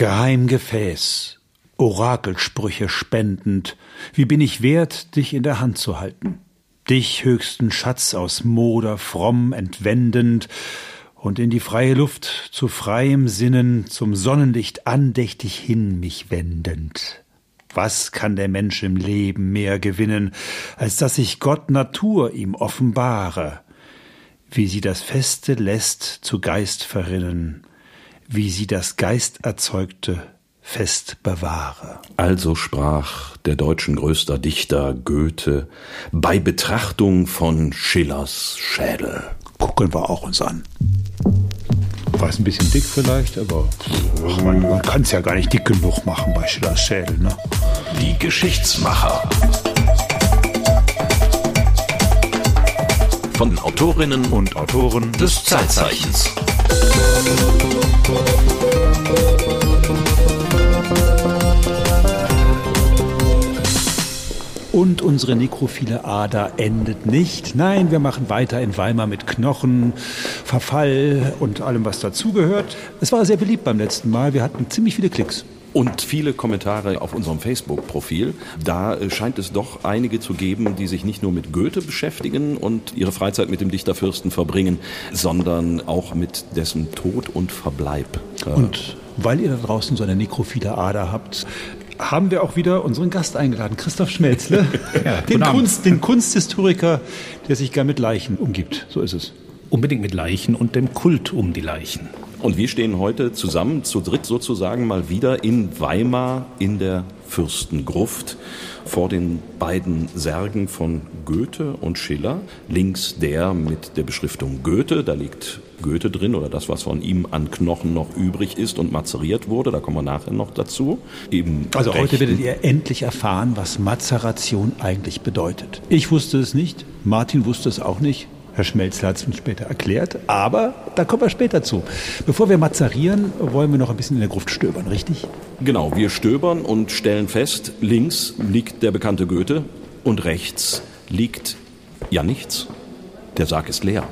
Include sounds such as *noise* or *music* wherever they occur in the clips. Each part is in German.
Geheimgefäß, Orakelsprüche spendend, wie bin ich wert, dich in der Hand zu halten? Dich höchsten Schatz aus Moder fromm entwendend und in die freie Luft zu freiem Sinnen zum Sonnenlicht andächtig hin mich wendend. Was kann der Mensch im Leben mehr gewinnen, als dass sich Gott Natur ihm offenbare, wie sie das Feste lässt zu Geist verrinnen, wie sie das Geist erzeugte fest bewahre. Also sprach der deutschen größter Dichter Goethe bei Betrachtung von Schillers Schädel. Gucken wir auch uns an. War es ein bisschen dick vielleicht, aber man, man kann es ja gar nicht dick genug machen bei Schillers Schädel. Ne? Die Geschichtsmacher. Von Autorinnen und Autoren des Zeitzeichens. Und unsere nekrophile Ader endet nicht. Nein, wir machen weiter in Weimar mit Knochen, Verfall und allem, was dazugehört. Es war sehr beliebt beim letzten Mal. Wir hatten ziemlich viele Klicks. Und viele Kommentare auf unserem Facebook-Profil. Da äh, scheint es doch einige zu geben, die sich nicht nur mit Goethe beschäftigen und ihre Freizeit mit dem Dichterfürsten verbringen, sondern auch mit dessen Tod und Verbleib. Und weil ihr da draußen so eine nekrophile Ader habt, haben wir auch wieder unseren Gast eingeladen, Christoph Schmelzle, *laughs* ja, den, Kunst, den Kunsthistoriker, der sich gern mit Leichen umgibt. So ist es. Unbedingt mit Leichen und dem Kult um die Leichen. Und wir stehen heute zusammen, zu dritt sozusagen mal wieder in Weimar in der Fürstengruft vor den beiden Särgen von Goethe und Schiller. Links der mit der Beschriftung Goethe, da liegt Goethe drin oder das, was von ihm an Knochen noch übrig ist und mazeriert wurde. Da kommen wir nachher noch dazu. Eben also heute werdet ihr endlich erfahren, was Mazeration eigentlich bedeutet. Ich wusste es nicht, Martin wusste es auch nicht. Herr Schmelzler hat es uns später erklärt, aber da kommen wir später zu. Bevor wir mazerieren, wollen wir noch ein bisschen in der Gruft stöbern, richtig? Genau, wir stöbern und stellen fest, links liegt der bekannte Goethe und rechts liegt ja nichts. Der Sarg ist leer.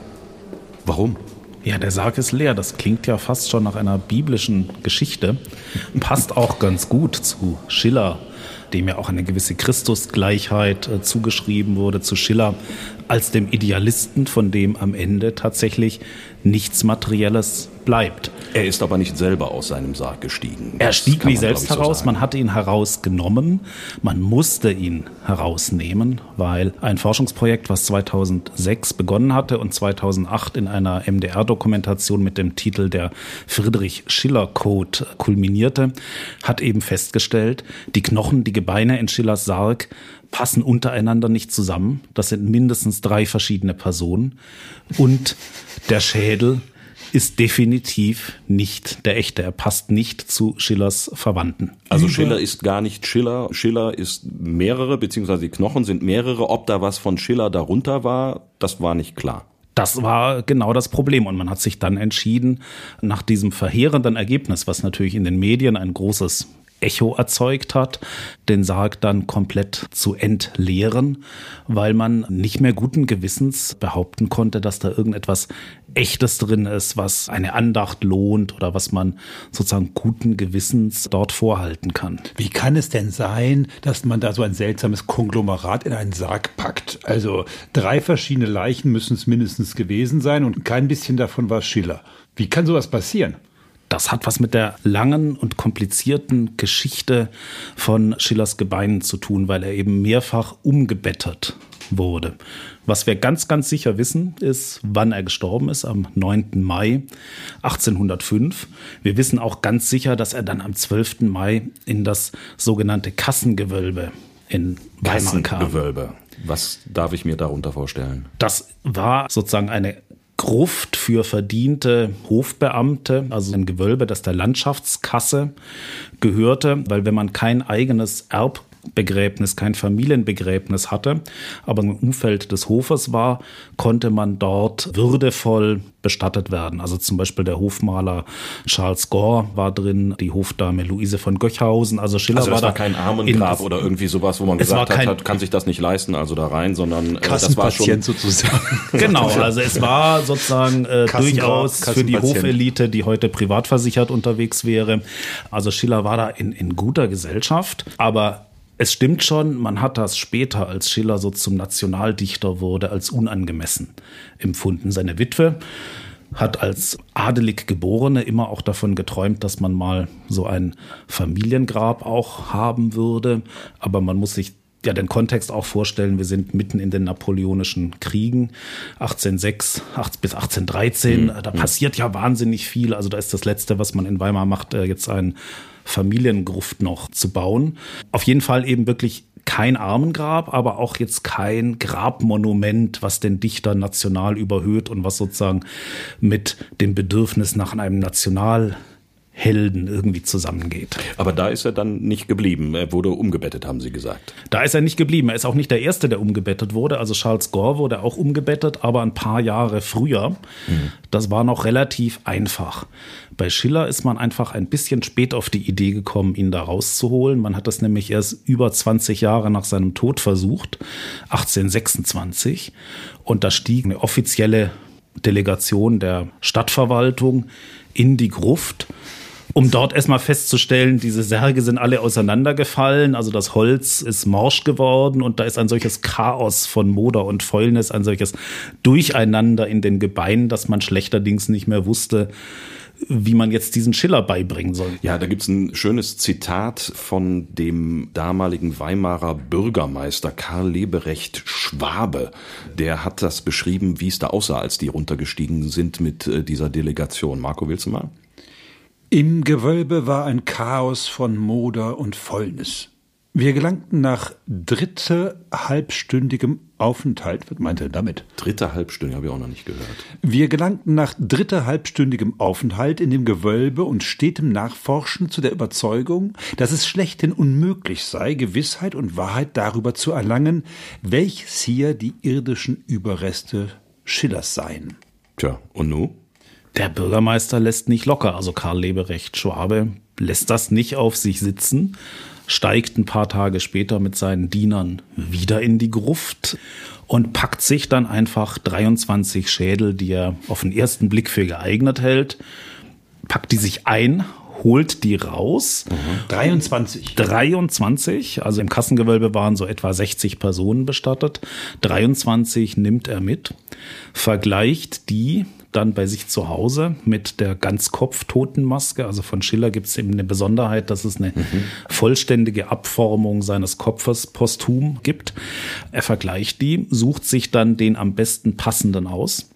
Warum? Ja, der Sarg ist leer. Das klingt ja fast schon nach einer biblischen Geschichte. Passt auch ganz gut zu Schiller, dem ja auch eine gewisse Christusgleichheit äh, zugeschrieben wurde, zu Schiller als dem Idealisten, von dem am Ende tatsächlich nichts Materielles bleibt. Er ist aber nicht selber aus seinem Sarg gestiegen. Er stieg nie selbst heraus, so man hatte ihn herausgenommen, man musste ihn herausnehmen, weil ein Forschungsprojekt, was 2006 begonnen hatte und 2008 in einer MDR-Dokumentation mit dem Titel der Friedrich Schiller Code kulminierte, hat eben festgestellt, die Knochen, die Gebeine in Schillers Sarg passen untereinander nicht zusammen. Das sind mindestens drei verschiedene Personen. Und der Schädel ist definitiv nicht der echte. Er passt nicht zu Schillers Verwandten. Also Schiller ist gar nicht Schiller. Schiller ist mehrere, beziehungsweise die Knochen sind mehrere. Ob da was von Schiller darunter war, das war nicht klar. Das war genau das Problem. Und man hat sich dann entschieden, nach diesem verheerenden Ergebnis, was natürlich in den Medien ein großes Echo erzeugt hat, den Sarg dann komplett zu entleeren, weil man nicht mehr guten Gewissens behaupten konnte, dass da irgendetwas Echtes drin ist, was eine Andacht lohnt oder was man sozusagen guten Gewissens dort vorhalten kann. Wie kann es denn sein, dass man da so ein seltsames Konglomerat in einen Sarg packt? Also drei verschiedene Leichen müssen es mindestens gewesen sein und kein bisschen davon war Schiller. Wie kann sowas passieren? Das hat was mit der langen und komplizierten Geschichte von Schillers Gebeinen zu tun, weil er eben mehrfach umgebettet wurde. Was wir ganz, ganz sicher wissen, ist, wann er gestorben ist, am 9. Mai 1805. Wir wissen auch ganz sicher, dass er dann am 12. Mai in das sogenannte Kassengewölbe in Weimar kam. Kassengewölbe. Was darf ich mir darunter vorstellen? Das war sozusagen eine Gruft für verdiente Hofbeamte, also ein Gewölbe, das der Landschaftskasse gehörte, weil wenn man kein eigenes Erb Begräbnis, kein Familienbegräbnis hatte, aber im Umfeld des Hofes war, konnte man dort würdevoll bestattet werden. Also zum Beispiel der Hofmaler Charles Gore war drin, die Hofdame Luise von Göchhausen. Also Schiller also das war, war kein Armengrab oder irgendwie sowas, wo man gesagt hat, hat, kann sich das nicht leisten, also da rein, sondern äh, das war schon sozusagen. *laughs* genau, also es war sozusagen äh, durchaus für die Hofelite, die heute privat versichert unterwegs wäre. Also Schiller war da in, in guter Gesellschaft, aber es stimmt schon, man hat das später, als Schiller so zum Nationaldichter wurde, als unangemessen empfunden. Seine Witwe hat als adelig Geborene immer auch davon geträumt, dass man mal so ein Familiengrab auch haben würde. Aber man muss sich ja den Kontext auch vorstellen. Wir sind mitten in den napoleonischen Kriegen, 1806 bis 1813. Mhm. Da passiert ja wahnsinnig viel. Also da ist das Letzte, was man in Weimar macht, äh, jetzt ein Familiengruft noch zu bauen. Auf jeden Fall eben wirklich kein Armengrab, aber auch jetzt kein Grabmonument, was den Dichter national überhöht und was sozusagen mit dem Bedürfnis nach einem National Helden irgendwie zusammengeht. Aber da ist er dann nicht geblieben. Er wurde umgebettet, haben Sie gesagt. Da ist er nicht geblieben. Er ist auch nicht der Erste, der umgebettet wurde. Also Charles Gore wurde auch umgebettet, aber ein paar Jahre früher. Mhm. Das war noch relativ einfach. Bei Schiller ist man einfach ein bisschen spät auf die Idee gekommen, ihn da rauszuholen. Man hat das nämlich erst über 20 Jahre nach seinem Tod versucht, 1826. Und da stieg eine offizielle Delegation der Stadtverwaltung in die Gruft um dort erstmal festzustellen, diese Särge sind alle auseinandergefallen, also das Holz ist morsch geworden und da ist ein solches Chaos von Moder und Fäulnis, ein solches Durcheinander in den Gebeinen, dass man schlechterdings nicht mehr wusste, wie man jetzt diesen Schiller beibringen soll. Ja, da gibt's ein schönes Zitat von dem damaligen Weimarer Bürgermeister Karl Leberecht Schwabe. Der hat das beschrieben, wie es da aussah, als die runtergestiegen sind mit äh, dieser Delegation. Marco, willst du mal? Im Gewölbe war ein Chaos von Moder und Fäulnis. Wir gelangten nach dritte halbstündigem Aufenthalt. Was meint er damit? Dritte Halbstunde habe ich auch noch nicht gehört. Wir gelangten nach dritte halbstündigem Aufenthalt in dem Gewölbe und stetem Nachforschen zu der Überzeugung, dass es schlechthin unmöglich sei, Gewissheit und Wahrheit darüber zu erlangen, welches hier die irdischen Überreste Schillers seien. Tja, und nu? Der Bürgermeister lässt nicht locker, also Karl Leberecht Schwabe lässt das nicht auf sich sitzen, steigt ein paar Tage später mit seinen Dienern wieder in die Gruft und packt sich dann einfach 23 Schädel, die er auf den ersten Blick für geeignet hält, packt die sich ein, holt die raus. Mhm. 23. 23, also im Kassengewölbe waren so etwa 60 Personen bestattet. 23 nimmt er mit, vergleicht die dann bei sich zu Hause mit der Ganzkopf-Totenmaske. Also von Schiller gibt es eben eine Besonderheit, dass es eine mhm. vollständige Abformung seines Kopfes posthum gibt. Er vergleicht die, sucht sich dann den am besten passenden aus.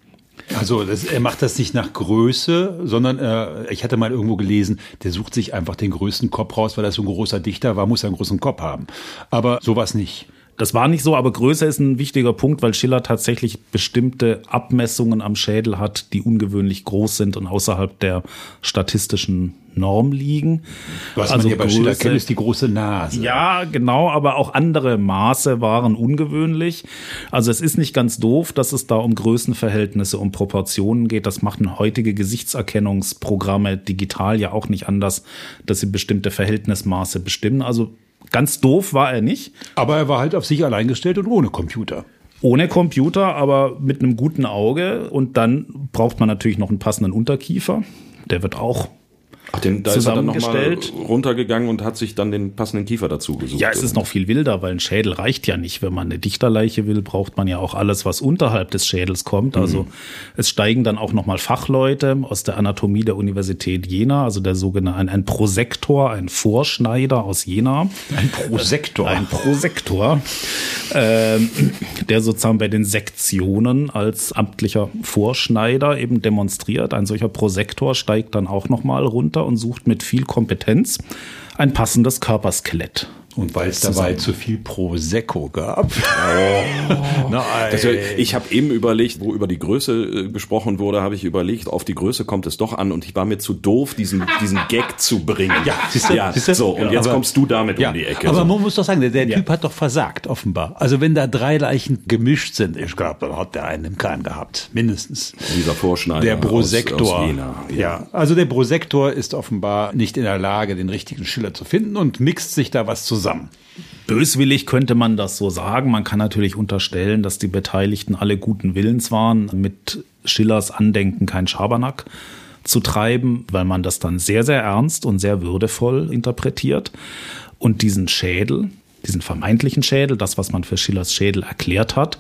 Also das, er macht das nicht nach Größe, sondern äh, ich hatte mal irgendwo gelesen, der sucht sich einfach den größten Kopf raus, weil er so ein großer Dichter war, muss er einen großen Kopf haben. Aber sowas nicht. Das war nicht so, aber Größe ist ein wichtiger Punkt, weil Schiller tatsächlich bestimmte Abmessungen am Schädel hat, die ungewöhnlich groß sind und außerhalb der statistischen Norm liegen. Was also man hier bei Größe, Schiller kennt, ist die große Nase. Ja, genau, aber auch andere Maße waren ungewöhnlich. Also es ist nicht ganz doof, dass es da um Größenverhältnisse, um Proportionen geht. Das machen heutige Gesichtserkennungsprogramme digital ja auch nicht anders, dass sie bestimmte Verhältnismaße bestimmen. Also Ganz doof war er nicht. Aber er war halt auf sich allein gestellt und ohne Computer. Ohne Computer, aber mit einem guten Auge. Und dann braucht man natürlich noch einen passenden Unterkiefer. Der wird auch Ach, den, da ist er dann nochmal runtergegangen und hat sich dann den passenden Kiefer dazu gesucht. Ja, es ist noch viel wilder, weil ein Schädel reicht ja nicht. Wenn man eine Dichterleiche will, braucht man ja auch alles, was unterhalb des Schädels kommt. Also mhm. es steigen dann auch nochmal Fachleute aus der Anatomie der Universität Jena, also der sogenannte ein, ein Prosektor, ein Vorschneider aus Jena. Ein Prosektor. Ein Prosektor, ähm, der sozusagen bei den Sektionen als amtlicher Vorschneider eben demonstriert. Ein solcher Prosektor steigt dann auch nochmal runter und sucht mit viel Kompetenz ein passendes Körperskelett Und weil es dabei zu viel Prosecco gab. Oh. *laughs* Das, ich habe eben überlegt, wo über die Größe äh, gesprochen wurde, habe ich überlegt, auf die Größe kommt es doch an und ich war mir zu doof, diesen, diesen Gag zu bringen. Ja, siehst du, ja, siehst so, und ja, jetzt aber, kommst du damit ja, um die Ecke. Aber so. man muss doch sagen, der, der Typ hat doch versagt, offenbar. Also wenn da drei Leichen gemischt sind, ich glaube, dann hat der einen im Keim gehabt, mindestens. Dieser Vorschneider Der Prosektor. Aus, aus Jena, ja. also der Prosektor ist offenbar nicht in der Lage, den richtigen Schiller zu finden und mixt sich da was zusammen. Böswillig könnte man das so sagen. Man kann natürlich unterstellen, dass die Beteiligten alle guten Willens waren, mit Schillers Andenken kein Schabernack zu treiben, weil man das dann sehr, sehr ernst und sehr würdevoll interpretiert. Und diesen Schädel, diesen vermeintlichen Schädel, das, was man für Schillers Schädel erklärt hat,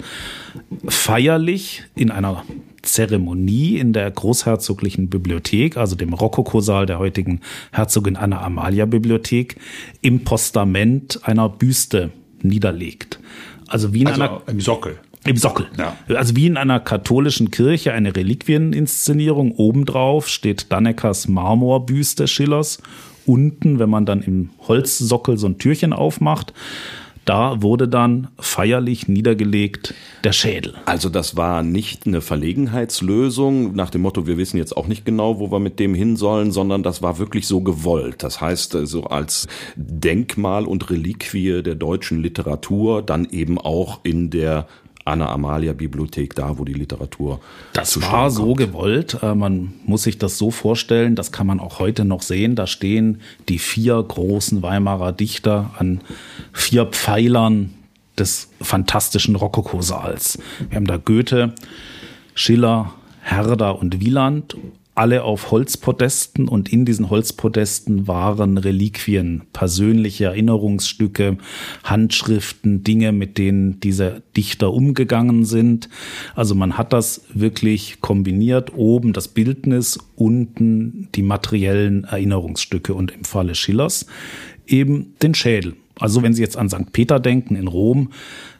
feierlich in einer Zeremonie in der Großherzoglichen Bibliothek, also dem Rokokosaal der heutigen Herzogin Anna Amalia Bibliothek, im Postament einer Büste niederlegt. Also wie in also einer im Sockel. Im Sockel. Ja. Also wie in einer katholischen Kirche eine Reliquieninszenierung. Obendrauf steht Danneckers Marmorbüste Schillers. Unten, wenn man dann im Holzsockel so ein Türchen aufmacht, da wurde dann feierlich niedergelegt der Schädel. Also das war nicht eine Verlegenheitslösung nach dem Motto, wir wissen jetzt auch nicht genau, wo wir mit dem hin sollen, sondern das war wirklich so gewollt. Das heißt, so also als Denkmal und Reliquie der deutschen Literatur dann eben auch in der Anna Amalia Bibliothek, da wo die Literatur. Das war so kommt. gewollt. Äh, man muss sich das so vorstellen, das kann man auch heute noch sehen. Da stehen die vier großen Weimarer Dichter an vier Pfeilern des fantastischen Rokokosaals. Wir haben da Goethe, Schiller, Herder und Wieland alle auf Holzpodesten und in diesen Holzpodesten waren Reliquien, persönliche Erinnerungsstücke, Handschriften, Dinge, mit denen diese Dichter umgegangen sind. Also man hat das wirklich kombiniert, oben das Bildnis, unten die materiellen Erinnerungsstücke und im Falle Schillers eben den Schädel. Also wenn Sie jetzt an St. Peter denken in Rom,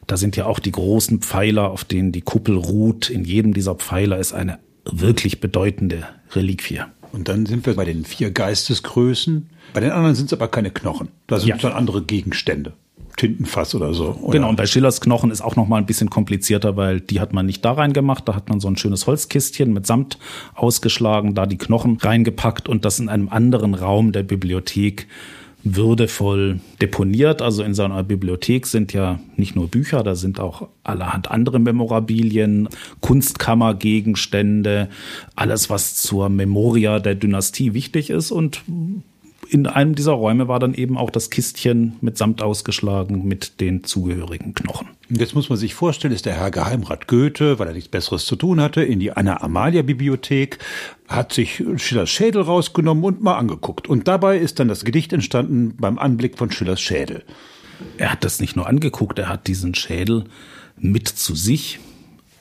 da sind ja auch die großen Pfeiler, auf denen die Kuppel ruht. In jedem dieser Pfeiler ist eine wirklich bedeutende Reliquie. Und dann sind wir bei den vier Geistesgrößen. Bei den anderen sind es aber keine Knochen. Da sind ja. dann andere Gegenstände. Tintenfass oder so. Oder? Genau, und bei Schillers Knochen ist auch noch mal ein bisschen komplizierter, weil die hat man nicht da reingemacht. Da hat man so ein schönes Holzkistchen mit Samt ausgeschlagen, da die Knochen reingepackt und das in einem anderen Raum der Bibliothek würdevoll deponiert. Also in seiner Bibliothek sind ja nicht nur Bücher, da sind auch allerhand andere Memorabilien, Kunstkammergegenstände, alles, was zur Memoria der Dynastie wichtig ist und in einem dieser Räume war dann eben auch das Kistchen mit Samt ausgeschlagen mit den zugehörigen Knochen. Jetzt muss man sich vorstellen, ist der Herr Geheimrat Goethe, weil er nichts Besseres zu tun hatte, in die Anna-Amalia-Bibliothek, hat sich Schillers Schädel rausgenommen und mal angeguckt. Und dabei ist dann das Gedicht entstanden beim Anblick von Schillers Schädel. Er hat das nicht nur angeguckt, er hat diesen Schädel mit zu sich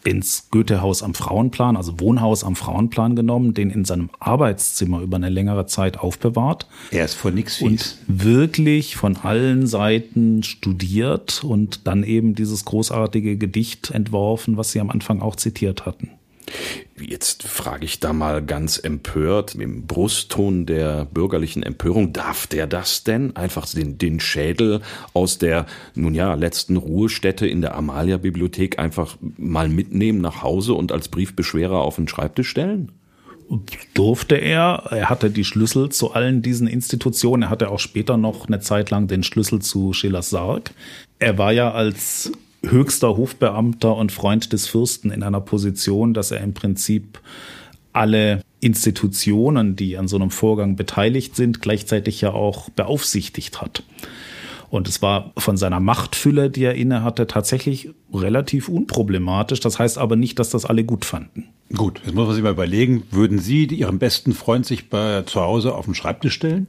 ins Goethehaus am Frauenplan, also Wohnhaus am Frauenplan genommen, den in seinem Arbeitszimmer über eine längere Zeit aufbewahrt. Er ist vor nichts fies. Und wirklich von allen Seiten studiert und dann eben dieses großartige Gedicht entworfen, was Sie am Anfang auch zitiert hatten. Jetzt frage ich da mal ganz empört, im Brustton der bürgerlichen Empörung, darf der das denn? Einfach den, den Schädel aus der, nun ja, letzten Ruhestätte in der Amalia-Bibliothek einfach mal mitnehmen nach Hause und als Briefbeschwerer auf den Schreibtisch stellen? durfte er. Er hatte die Schlüssel zu allen diesen Institutionen. Er hatte auch später noch eine Zeit lang den Schlüssel zu Schillers Sarg. Er war ja als höchster Hofbeamter und Freund des Fürsten in einer Position, dass er im Prinzip alle Institutionen, die an so einem Vorgang beteiligt sind, gleichzeitig ja auch beaufsichtigt hat. Und es war von seiner Machtfülle, die er inne hatte, tatsächlich relativ unproblematisch. Das heißt aber nicht, dass das alle gut fanden. Gut, jetzt muss man sich mal überlegen, würden Sie Ihren besten Freund sich bei, zu Hause auf den Schreibtisch stellen?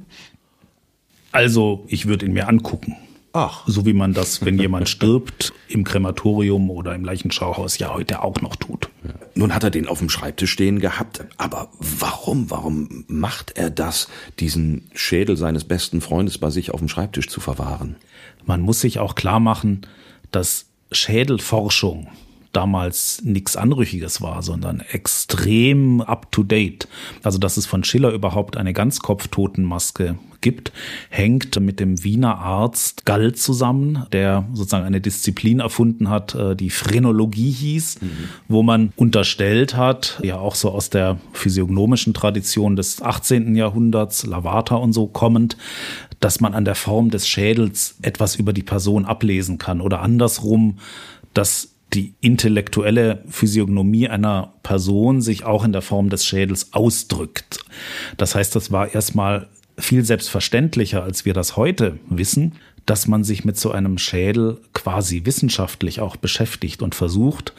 Also, ich würde ihn mir angucken. Ach. So wie man das, wenn jemand stirbt, im Krematorium oder im Leichenschauhaus ja heute auch noch tut. Ja. Nun hat er den auf dem Schreibtisch stehen gehabt, aber warum, warum macht er das, diesen Schädel seines besten Freundes bei sich auf dem Schreibtisch zu verwahren? Man muss sich auch klar machen, dass Schädelforschung damals nichts Anrüchiges war, sondern extrem up-to-date. Also dass es von Schiller überhaupt eine Ganzkopftotenmaske gibt, hängt mit dem Wiener Arzt Gall zusammen, der sozusagen eine Disziplin erfunden hat, äh, die Phrenologie hieß, mhm. wo man unterstellt hat, ja auch so aus der physiognomischen Tradition des 18. Jahrhunderts, Lavata und so kommend, dass man an der Form des Schädels etwas über die Person ablesen kann oder andersrum, dass die intellektuelle Physiognomie einer Person sich auch in der Form des Schädels ausdrückt. Das heißt, das war erstmal viel selbstverständlicher, als wir das heute wissen, dass man sich mit so einem Schädel quasi wissenschaftlich auch beschäftigt und versucht,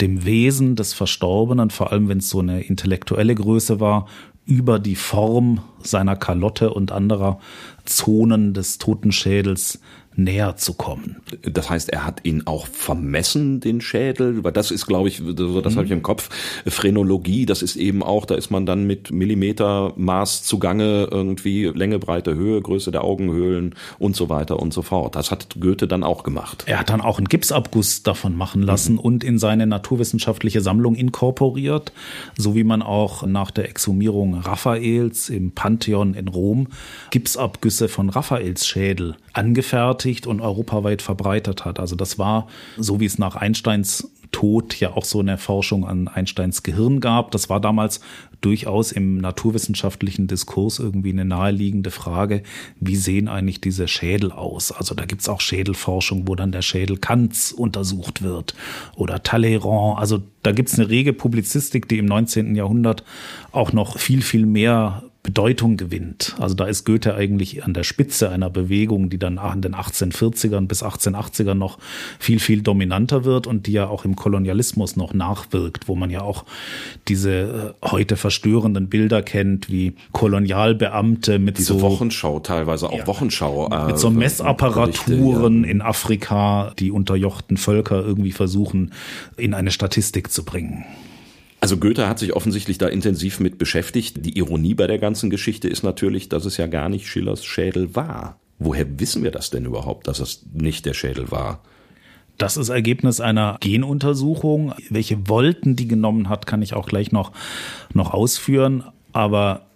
dem Wesen des Verstorbenen, vor allem wenn es so eine intellektuelle Größe war, über die Form seiner Kalotte und anderer Zonen des Totenschädels näher zu kommen. Das heißt, er hat ihn auch vermessen, den Schädel, weil das ist, glaube ich, das mhm. habe ich im Kopf, Phrenologie, das ist eben auch, da ist man dann mit Millimetermaß zugange, irgendwie Länge, Breite, Höhe, Größe der Augenhöhlen und so weiter und so fort. Das hat Goethe dann auch gemacht. Er hat dann auch einen Gipsabguss davon machen lassen mhm. und in seine naturwissenschaftliche Sammlung inkorporiert, so wie man auch nach der Exhumierung Raphaels im Pantheon in Rom Gipsabgüsse von Raphaels Schädel angefertigt und europaweit verbreitet hat. Also das war, so wie es nach Einsteins Tod ja auch so eine Forschung an Einsteins Gehirn gab. Das war damals durchaus im naturwissenschaftlichen Diskurs irgendwie eine naheliegende Frage, wie sehen eigentlich diese Schädel aus? Also da gibt's auch Schädelforschung, wo dann der Schädel Kants untersucht wird oder Talleyrand. Also da gibt's eine rege Publizistik, die im 19. Jahrhundert auch noch viel, viel mehr Bedeutung gewinnt. Also da ist Goethe eigentlich an der Spitze einer Bewegung, die dann in den 1840ern bis 1880ern noch viel, viel dominanter wird und die ja auch im Kolonialismus noch nachwirkt, wo man ja auch diese äh, heute verstörenden Bilder kennt, wie Kolonialbeamte mit diese so Wochenschau teilweise auch ja, Wochenschau äh, mit so Messapparaturen ja. in Afrika, die unterjochten Völker irgendwie versuchen in eine Statistik zu bringen. Also Goethe hat sich offensichtlich da intensiv mit beschäftigt. Die Ironie bei der ganzen Geschichte ist natürlich, dass es ja gar nicht Schillers Schädel war. Woher wissen wir das denn überhaupt, dass es nicht der Schädel war? Das ist Ergebnis einer Genuntersuchung. Welche Wolten die genommen hat, kann ich auch gleich noch, noch ausführen. Aber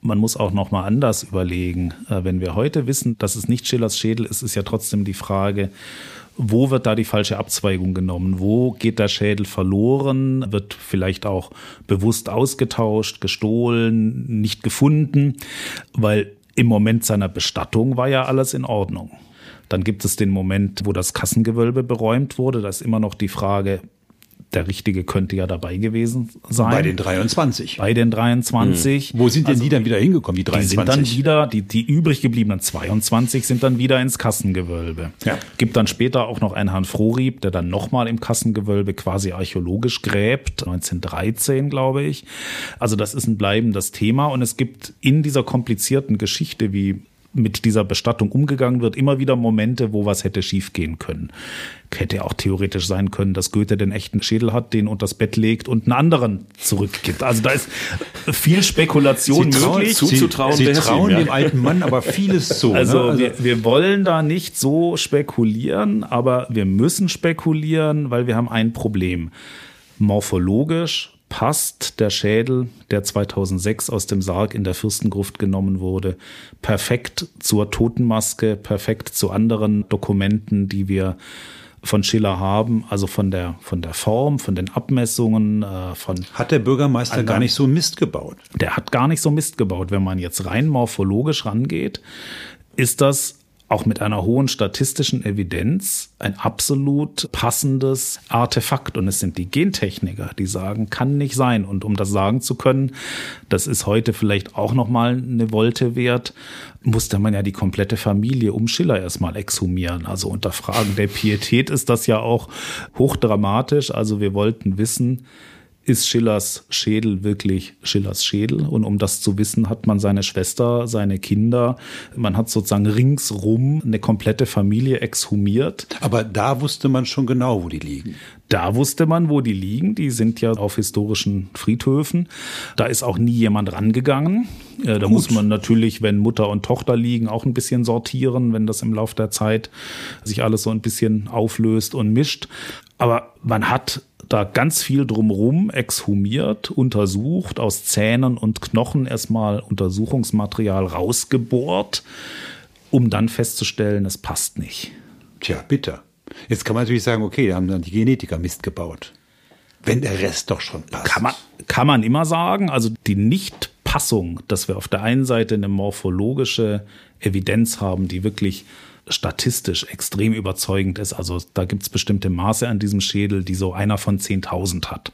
man muss auch noch mal anders überlegen. Äh, wenn wir heute wissen, dass es nicht Schillers Schädel ist, ist ja trotzdem die Frage, wo wird da die falsche Abzweigung genommen? Wo geht der Schädel verloren? Wird vielleicht auch bewusst ausgetauscht, gestohlen, nicht gefunden? Weil im Moment seiner Bestattung war ja alles in Ordnung. Dann gibt es den Moment, wo das Kassengewölbe beräumt wurde. Da ist immer noch die Frage, der Richtige könnte ja dabei gewesen sein. Bei den 23. Bei den 23. Hm. Wo sind denn also, die dann wieder hingekommen, die 23? Die sind dann wieder, die, die übrig gebliebenen 22 sind dann wieder ins Kassengewölbe. Ja. Gibt dann später auch noch einen Herrn Frohrieb, der dann nochmal im Kassengewölbe quasi archäologisch gräbt, 1913, glaube ich. Also das ist ein bleibendes Thema und es gibt in dieser komplizierten Geschichte, wie mit dieser Bestattung umgegangen wird, immer wieder Momente, wo was hätte schiefgehen können. Hätte auch theoretisch sein können, dass Goethe den echten Schädel hat, den unter das Bett legt und einen anderen zurückgibt. Also da ist viel Spekulation Sie möglich. Zuzutrauen Sie, Sie trauen dem alten Mann aber vieles zu. Also, ne? also wir, wir wollen da nicht so spekulieren, aber wir müssen spekulieren, weil wir haben ein Problem. Morphologisch passt der Schädel, der 2006 aus dem Sarg in der Fürstengruft genommen wurde, perfekt zur Totenmaske, perfekt zu anderen Dokumenten, die wir von Schiller haben, also von der, von der Form, von den Abmessungen, äh, von. Hat der Bürgermeister gar nicht so Mist gebaut? Der hat gar nicht so Mist gebaut. Wenn man jetzt rein morphologisch rangeht, ist das auch mit einer hohen statistischen Evidenz ein absolut passendes Artefakt. Und es sind die Gentechniker, die sagen, kann nicht sein. Und um das sagen zu können, das ist heute vielleicht auch nochmal eine Wolte wert, musste man ja die komplette Familie um Schiller erstmal exhumieren. Also unter Fragen der Pietät ist das ja auch hochdramatisch. Also wir wollten wissen, ist Schillers Schädel wirklich Schillers Schädel? Und um das zu wissen, hat man seine Schwester, seine Kinder, man hat sozusagen ringsrum eine komplette Familie exhumiert. Aber da wusste man schon genau, wo die liegen. Da wusste man, wo die liegen. Die sind ja auf historischen Friedhöfen. Da ist auch nie jemand rangegangen. Äh, da Gut. muss man natürlich, wenn Mutter und Tochter liegen, auch ein bisschen sortieren, wenn das im Laufe der Zeit sich alles so ein bisschen auflöst und mischt. Aber man hat da ganz viel drumherum exhumiert, untersucht, aus Zähnen und Knochen erstmal Untersuchungsmaterial rausgebohrt, um dann festzustellen, es passt nicht. Tja, bitter. Jetzt kann man natürlich sagen, okay, da haben dann die Genetiker Mist gebaut. Wenn der Rest doch schon passt. Kann man, kann man immer sagen. Also die Nichtpassung, dass wir auf der einen Seite eine morphologische Evidenz haben, die wirklich statistisch extrem überzeugend ist. Also da gibt es bestimmte Maße an diesem Schädel, die so einer von 10.000 hat.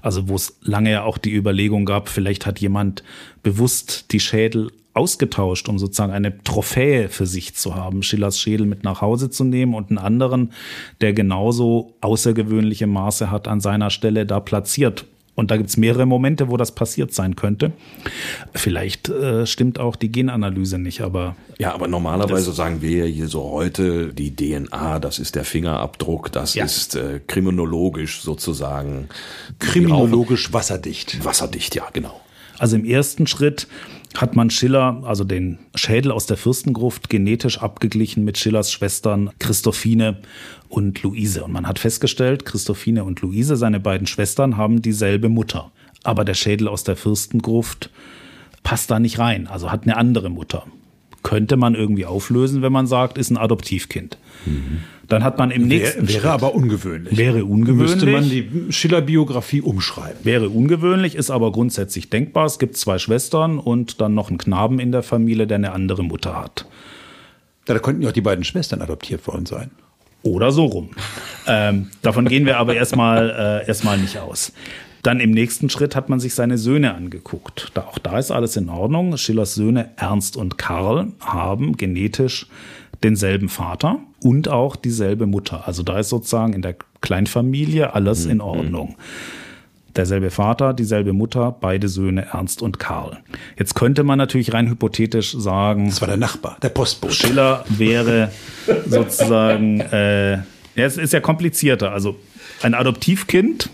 Also wo es lange ja auch die Überlegung gab, vielleicht hat jemand bewusst die Schädel ausgetauscht, um sozusagen eine Trophäe für sich zu haben, Schillers Schädel mit nach Hause zu nehmen und einen anderen, der genauso außergewöhnliche Maße hat, an seiner Stelle da platziert. Und da gibt's mehrere Momente, wo das passiert sein könnte. Vielleicht äh, stimmt auch die Genanalyse nicht, aber. Ja, aber normalerweise sagen wir hier so heute, die DNA, das ist der Fingerabdruck, das ja. ist äh, kriminologisch sozusagen. Kriminologisch wasserdicht. Wasserdicht, ja, genau. Also im ersten Schritt hat man Schiller, also den Schädel aus der Fürstengruft, genetisch abgeglichen mit Schillers Schwestern Christophine und Luise. Und man hat festgestellt, Christophine und Luise, seine beiden Schwestern, haben dieselbe Mutter. Aber der Schädel aus der Fürstengruft passt da nicht rein, also hat eine andere Mutter. Könnte man irgendwie auflösen, wenn man sagt, ist ein Adoptivkind. Mhm. Dann hat man im nächsten wäre, wäre Schritt, aber ungewöhnlich. Wäre ungewöhnlich. Müsste man die Schiller-Biografie umschreiben. Wäre ungewöhnlich, ist aber grundsätzlich denkbar. Es gibt zwei Schwestern und dann noch einen Knaben in der Familie, der eine andere Mutter hat. Da könnten ja auch die beiden Schwestern adoptiert worden sein. Oder so rum. *laughs* ähm, davon gehen wir aber erstmal äh, erstmal nicht aus. Dann im nächsten Schritt hat man sich seine Söhne angeguckt. Da, auch da ist alles in Ordnung. Schillers Söhne Ernst und Karl haben genetisch denselben Vater und auch dieselbe Mutter. Also da ist sozusagen in der Kleinfamilie alles in mhm. Ordnung. Derselbe Vater, dieselbe Mutter, beide Söhne Ernst und Karl. Jetzt könnte man natürlich rein hypothetisch sagen. Das war der Nachbar, der Postbote. Schiller wäre *laughs* sozusagen, äh, ja, es ist ja komplizierter. Also ein Adoptivkind,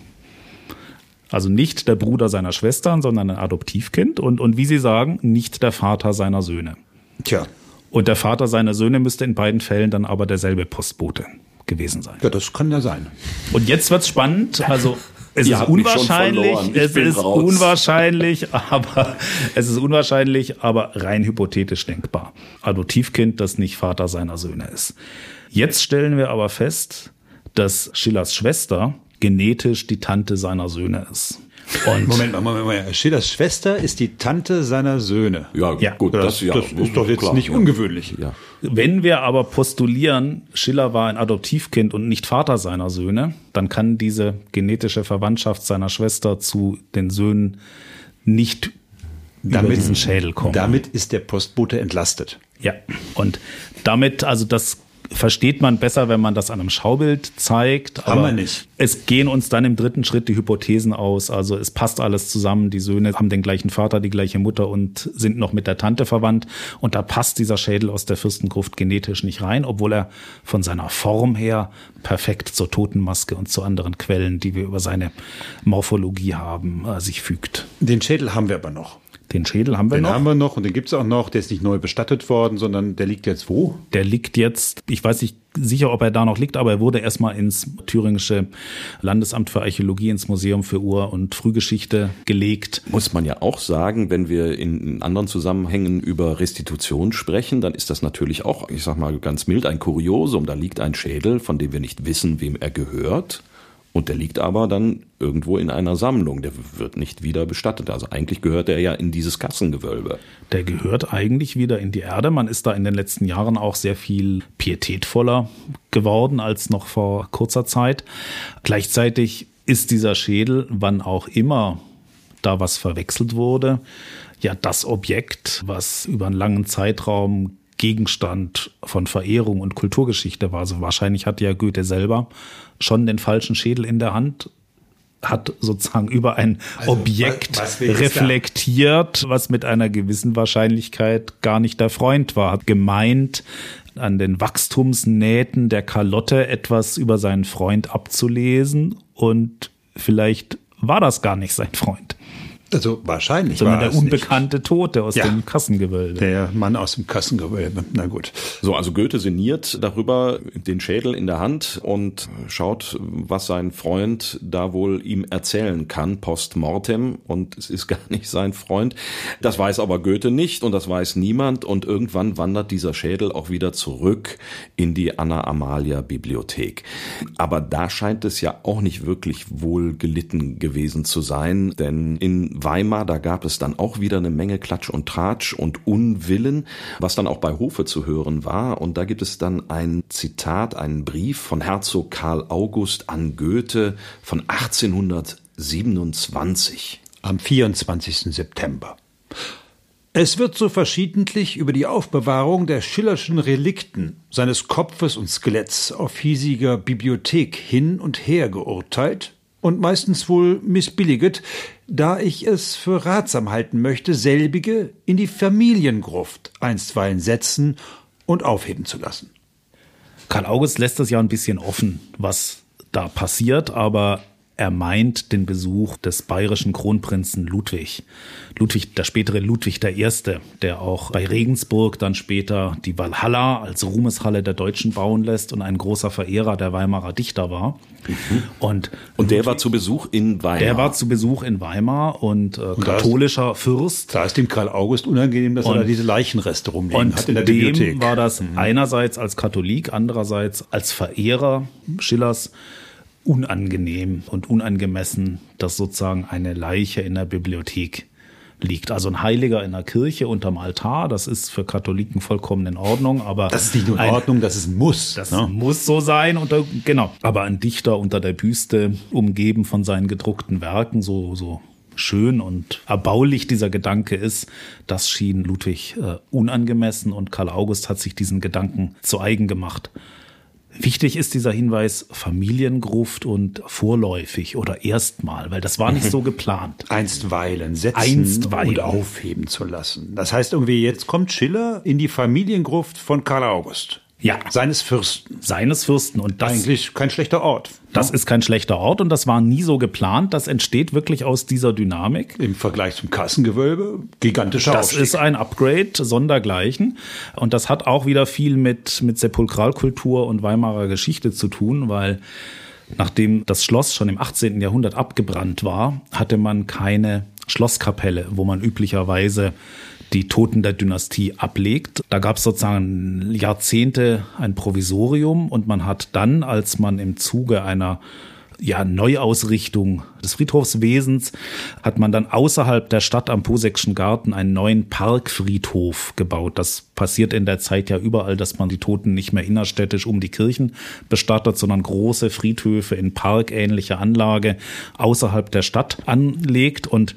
also nicht der Bruder seiner Schwestern, sondern ein Adoptivkind und, und wie Sie sagen, nicht der Vater seiner Söhne. Tja. Und der Vater seiner Söhne müsste in beiden Fällen dann aber derselbe Postbote gewesen sein. Ja, das kann ja sein. Und jetzt wird's spannend. Also es ist unwahrscheinlich, es ist raus. unwahrscheinlich, *laughs* aber es ist unwahrscheinlich, aber rein hypothetisch denkbar. Adoptivkind, das nicht Vater seiner Söhne ist. Jetzt stellen wir aber fest, dass Schillers Schwester genetisch die Tante seiner Söhne ist. Und Moment mal, Moment mal. Schillers Schwester ist die Tante seiner Söhne. Ja, ja. gut, das, das, ja, das ist doch jetzt klar, nicht ja. ungewöhnlich. Ja. Wenn wir aber postulieren, Schiller war ein Adoptivkind und nicht Vater seiner Söhne, dann kann diese genetische Verwandtschaft seiner Schwester zu den Söhnen nicht damit, über diesen Schädel kommen. Damit ist der Postbote entlastet. Ja, und damit, also das versteht man besser, wenn man das an einem Schaubild zeigt. Haben wir nicht. Es gehen uns dann im dritten Schritt die Hypothesen aus. Also es passt alles zusammen. Die Söhne haben den gleichen Vater, die gleiche Mutter und sind noch mit der Tante verwandt. Und da passt dieser Schädel aus der Fürstengruft genetisch nicht rein, obwohl er von seiner Form her perfekt zur Totenmaske und zu anderen Quellen, die wir über seine Morphologie haben, äh, sich fügt. Den Schädel haben wir aber noch. Den Schädel haben wir den noch. Den haben wir noch und den gibt's auch noch. Der ist nicht neu bestattet worden, sondern der liegt jetzt wo? Der liegt jetzt, ich weiß nicht sicher, ob er da noch liegt, aber er wurde erstmal ins thüringische Landesamt für Archäologie, ins Museum für Ur- und Frühgeschichte gelegt. Muss man ja auch sagen, wenn wir in anderen Zusammenhängen über Restitution sprechen, dann ist das natürlich auch, ich sag mal ganz mild, ein Kuriosum. Da liegt ein Schädel, von dem wir nicht wissen, wem er gehört. Und der liegt aber dann irgendwo in einer Sammlung. Der wird nicht wieder bestattet. Also eigentlich gehört er ja in dieses Kassengewölbe. Der gehört eigentlich wieder in die Erde. Man ist da in den letzten Jahren auch sehr viel pietätvoller geworden als noch vor kurzer Zeit. Gleichzeitig ist dieser Schädel, wann auch immer da was verwechselt wurde, ja das Objekt, was über einen langen Zeitraum Gegenstand von Verehrung und Kulturgeschichte war. Also wahrscheinlich hat ja Goethe selber schon den falschen Schädel in der Hand, hat sozusagen über ein also, Objekt was, was reflektiert, was mit einer gewissen Wahrscheinlichkeit gar nicht der Freund war. Hat gemeint, an den Wachstumsnähten der Kalotte etwas über seinen Freund abzulesen und vielleicht war das gar nicht sein Freund. Also wahrscheinlich Sondern der unbekannte nicht. Tote aus ja, dem Kassengewölbe. Der Mann aus dem Kassengewölbe. Na gut. So, also Goethe sinniert darüber den Schädel in der Hand und schaut, was sein Freund da wohl ihm erzählen kann, post mortem. Und es ist gar nicht sein Freund. Das weiß aber Goethe nicht und das weiß niemand. Und irgendwann wandert dieser Schädel auch wieder zurück in die Anna Amalia Bibliothek. Aber da scheint es ja auch nicht wirklich wohl gelitten gewesen zu sein, denn in Weimar, da gab es dann auch wieder eine Menge Klatsch und Tratsch und Unwillen, was dann auch bei Hofe zu hören war. Und da gibt es dann ein Zitat, einen Brief von Herzog Karl August an Goethe von 1827. Am 24. September. Es wird so verschiedentlich über die Aufbewahrung der Schillerschen Relikten, seines Kopfes und Skeletts auf hiesiger Bibliothek hin und her geurteilt, und meistens wohl missbilliget, da ich es für ratsam halten möchte, selbige in die Familiengruft einstweilen setzen und aufheben zu lassen. Karl August lässt das ja ein bisschen offen, was da passiert, aber er meint den Besuch des bayerischen Kronprinzen Ludwig. Ludwig, der spätere Ludwig I., der auch bei Regensburg dann später die Walhalla als Ruhmeshalle der Deutschen bauen lässt und ein großer Verehrer der Weimarer Dichter war. Mhm. Und, und der Ludwig, war zu Besuch in Weimar. Der war zu Besuch in Weimar und, äh, katholischer ist, Fürst. Da ist dem Karl August unangenehm, dass und, er da diese Leichenreste rumliegen hat in der Bibliothek. war das mhm. einerseits als Katholik, andererseits als Verehrer Schillers unangenehm und unangemessen, dass sozusagen eine Leiche in der Bibliothek liegt. Also ein Heiliger in der Kirche unterm Altar, das ist für Katholiken vollkommen in Ordnung, aber das ist nicht nur in ein, Ordnung, das ist ein Muss. Das ne? muss so sein unter, genau. Aber ein Dichter unter der Büste, umgeben von seinen gedruckten Werken, so so schön und erbaulich dieser Gedanke ist, das schien Ludwig äh, unangemessen und Karl August hat sich diesen Gedanken zu eigen gemacht. Wichtig ist dieser Hinweis Familiengruft und vorläufig oder erstmal, weil das war nicht *laughs* so geplant. Einstweilen setzen Einstweilen. und aufheben zu lassen. Das heißt irgendwie, jetzt kommt Schiller in die Familiengruft von Karl August. Ja. Seines Fürsten. Seines Fürsten. Und das. Eigentlich kein schlechter Ort. Das ist kein schlechter Ort und das war nie so geplant. Das entsteht wirklich aus dieser Dynamik. Im Vergleich zum Kassengewölbe gigantischer Das Aufstieg. ist ein Upgrade sondergleichen. Und das hat auch wieder viel mit, mit Sepulkralkultur und Weimarer Geschichte zu tun, weil nachdem das Schloss schon im 18. Jahrhundert abgebrannt war, hatte man keine Schlosskapelle, wo man üblicherweise die Toten der Dynastie ablegt. Da gab es sozusagen Jahrzehnte ein Provisorium und man hat dann, als man im Zuge einer ja, Neuausrichtung des Friedhofswesens hat man dann außerhalb der Stadt am Posekschen Garten einen neuen Parkfriedhof gebaut. Das passiert in der Zeit ja überall, dass man die Toten nicht mehr innerstädtisch um die Kirchen bestattet, sondern große Friedhöfe in parkähnlicher Anlage außerhalb der Stadt anlegt. Und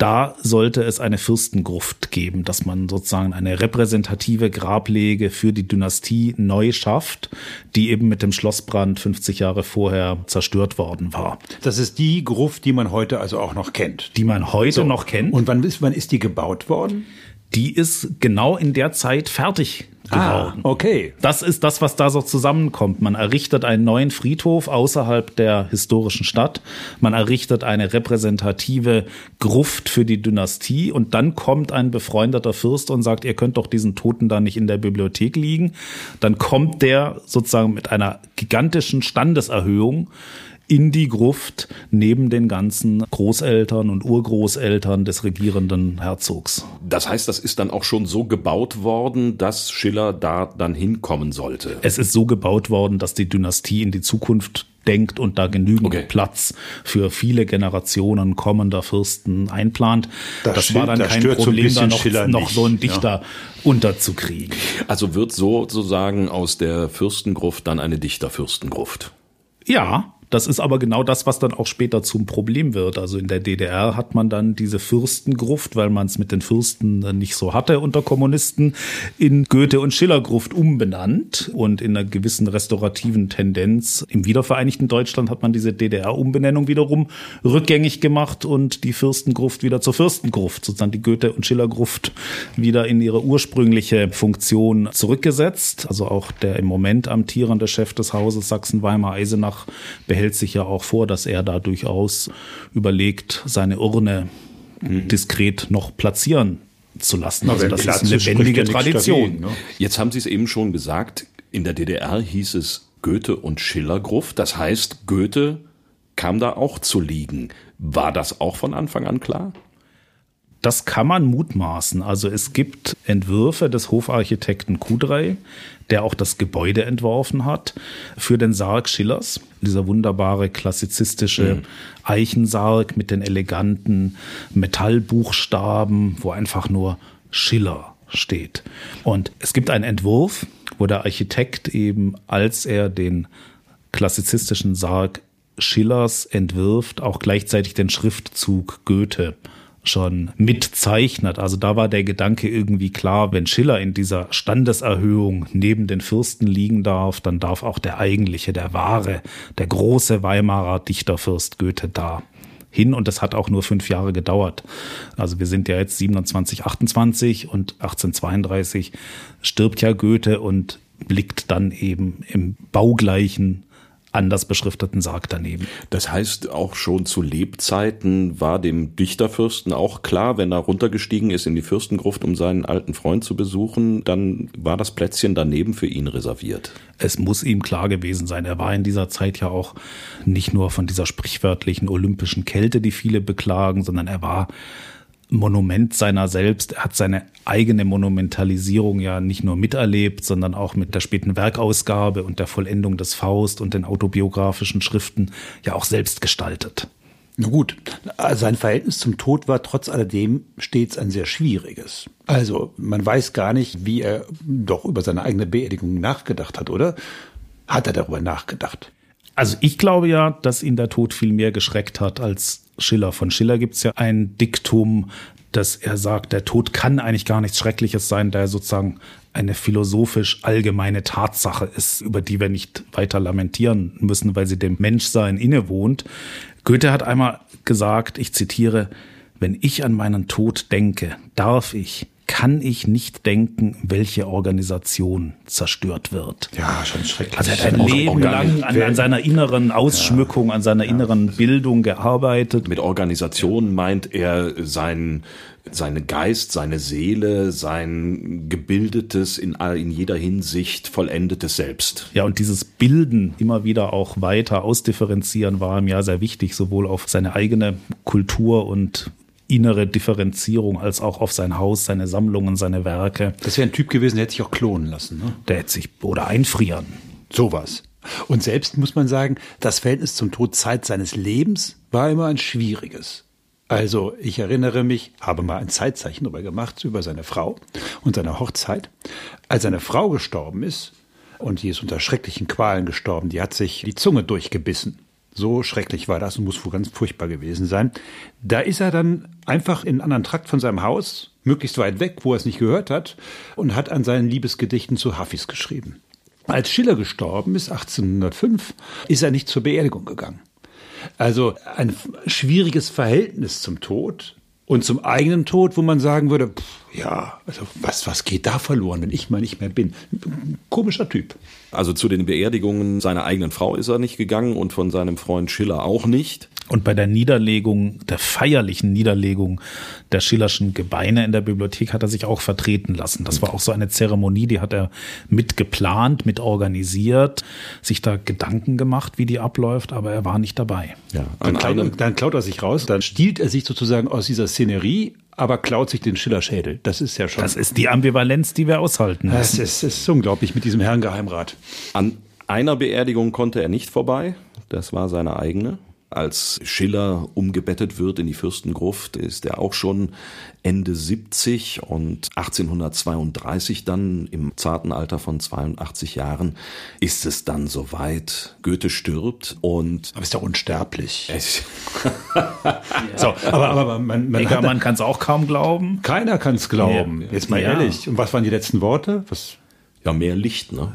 da sollte es eine Fürstengruft geben, dass man sozusagen eine repräsentative Grablege für die Dynastie neu schafft, die eben mit dem Schlossbrand 50 Jahre vorher zerstört worden war. Das ist die Gruft, die man heute also auch noch kennt. Die man heute so. noch kennt. Und wann ist, wann ist die gebaut worden? Die ist genau in der Zeit fertig. Ah, okay. Das ist das, was da so zusammenkommt. Man errichtet einen neuen Friedhof außerhalb der historischen Stadt. Man errichtet eine repräsentative Gruft für die Dynastie und dann kommt ein befreundeter Fürst und sagt, ihr könnt doch diesen Toten da nicht in der Bibliothek liegen. Dann kommt der sozusagen mit einer gigantischen Standeserhöhung in die Gruft neben den ganzen Großeltern und Urgroßeltern des regierenden Herzogs. Das heißt, das ist dann auch schon so gebaut worden, dass Schiller da dann hinkommen sollte. Es ist so gebaut worden, dass die Dynastie in die Zukunft denkt und da genügend okay. Platz für viele Generationen kommender Fürsten einplant. Das, das war dann kein Problem, so da noch, noch, so einen Dichter ja. unterzukriegen. Also wird sozusagen aus der Fürstengruft dann eine Dichterfürstengruft. Ja, das ist aber genau das, was dann auch später zum Problem wird. Also in der DDR hat man dann diese Fürstengruft, weil man es mit den Fürsten nicht so hatte unter Kommunisten, in Goethe- und Schillergruft umbenannt. Und in einer gewissen restaurativen Tendenz im wiedervereinigten Deutschland hat man diese DDR-Umbenennung wiederum rückgängig gemacht und die Fürstengruft wieder zur Fürstengruft, sozusagen die Goethe- und Schillergruft wieder in ihre ursprüngliche Funktion zurückgesetzt. Also auch der im Moment amtierende Chef des Hauses Sachsen-Weimar-Eisenach behält sich ja auch vor, dass er da durchaus überlegt, seine Urne mhm. diskret noch platzieren zu lassen. Also das ist eine lebendige Tradition. Dagegen, ne? Jetzt haben Sie es eben schon gesagt, in der DDR hieß es Goethe und Schillergruft. Das heißt, Goethe kam da auch zu liegen. War das auch von Anfang an klar? Das kann man mutmaßen. Also es gibt Entwürfe des Hofarchitekten Kudrey, der auch das Gebäude entworfen hat für den Sarg Schillers. Dieser wunderbare klassizistische mhm. Eichensarg mit den eleganten Metallbuchstaben, wo einfach nur Schiller steht. Und es gibt einen Entwurf, wo der Architekt eben, als er den klassizistischen Sarg Schillers entwirft, auch gleichzeitig den Schriftzug Goethe schon mitzeichnet. Also da war der Gedanke irgendwie klar, wenn Schiller in dieser Standeserhöhung neben den Fürsten liegen darf, dann darf auch der eigentliche, der wahre, der große Weimarer Dichterfürst Goethe da hin und das hat auch nur fünf Jahre gedauert. Also wir sind ja jetzt 27, 28 und 1832 stirbt ja Goethe und blickt dann eben im baugleichen anders beschrifteten Sarg daneben. Das heißt, auch schon zu Lebzeiten war dem Dichterfürsten auch klar, wenn er runtergestiegen ist in die Fürstengruft, um seinen alten Freund zu besuchen, dann war das Plätzchen daneben für ihn reserviert. Es muss ihm klar gewesen sein. Er war in dieser Zeit ja auch nicht nur von dieser sprichwörtlichen olympischen Kälte, die viele beklagen, sondern er war Monument seiner selbst. Er hat seine eigene Monumentalisierung ja nicht nur miterlebt, sondern auch mit der späten Werkausgabe und der Vollendung des Faust und den autobiografischen Schriften ja auch selbst gestaltet. Na gut, sein Verhältnis zum Tod war trotz alledem stets ein sehr schwieriges. Also man weiß gar nicht, wie er doch über seine eigene Beerdigung nachgedacht hat, oder? Hat er darüber nachgedacht? Also ich glaube ja, dass ihn der Tod viel mehr geschreckt hat als Schiller. Von Schiller gibt es ja ein Diktum, dass er sagt, der Tod kann eigentlich gar nichts Schreckliches sein, da er sozusagen eine philosophisch allgemeine Tatsache ist, über die wir nicht weiter lamentieren müssen, weil sie dem Menschsein innewohnt. Goethe hat einmal gesagt, ich zitiere, wenn ich an meinen Tod denke, darf ich, kann ich nicht denken, welche Organisation zerstört wird. Ja, schon schrecklich. Also er hat ein Leben lang an, an, seiner inneren Ausschmückung, ja. an seiner ja. inneren Bildung gearbeitet. Mit Organisation meint er sein seine Geist, seine Seele, sein gebildetes, in, in jeder Hinsicht vollendetes Selbst. Ja, und dieses Bilden immer wieder auch weiter ausdifferenzieren war ihm ja sehr wichtig, sowohl auf seine eigene Kultur und innere Differenzierung als auch auf sein Haus, seine Sammlungen, seine Werke. Das wäre ein Typ gewesen, der hätte sich auch klonen lassen. Ne? Der hätte sich oder einfrieren. Sowas. Und selbst muss man sagen, das Verhältnis zum Tod Zeit seines Lebens war immer ein schwieriges. Also ich erinnere mich, habe mal ein Zeitzeichen darüber gemacht, über seine Frau und seine Hochzeit. Als seine Frau gestorben ist, und die ist unter schrecklichen Qualen gestorben, die hat sich die Zunge durchgebissen. So schrecklich war das und muss wohl ganz furchtbar gewesen sein. Da ist er dann einfach in einen anderen Trakt von seinem Haus, möglichst weit weg, wo er es nicht gehört hat, und hat an seinen Liebesgedichten zu Hafis geschrieben. Als Schiller gestorben ist, 1805, ist er nicht zur Beerdigung gegangen. Also ein schwieriges Verhältnis zum Tod und zum eigenen Tod, wo man sagen würde, pff, ja, also was, was geht da verloren, wenn ich mal nicht mehr bin? Komischer Typ. Also zu den Beerdigungen seiner eigenen Frau ist er nicht gegangen und von seinem Freund Schiller auch nicht. Und bei der Niederlegung, der feierlichen Niederlegung der Schillerschen Gebeine in der Bibliothek hat er sich auch vertreten lassen. Das war auch so eine Zeremonie, die hat er mit geplant, mit organisiert, sich da Gedanken gemacht, wie die abläuft, aber er war nicht dabei. Ja, dann, klaut, dann klaut er sich raus, dann stiehlt er sich sozusagen aus dieser Szenerie aber klaut sich den Schillerschädel. Das ist ja schon. Das ist die Ambivalenz, die wir aushalten müssen. Das ist, ist unglaublich mit diesem Herrn Geheimrat. An einer Beerdigung konnte er nicht vorbei. Das war seine eigene als Schiller umgebettet wird in die Fürstengruft, ist er auch schon Ende 70 und 1832 dann im zarten Alter von 82 Jahren ist es dann soweit. Goethe stirbt und aber ist doch unsterblich. *laughs* so, aber, aber man, man, Eger, man kann es auch kaum glauben. Keiner kann es glauben. Ja. Jetzt mal ja. ehrlich. Und was waren die letzten Worte? Was? Ja, mehr Licht, ne?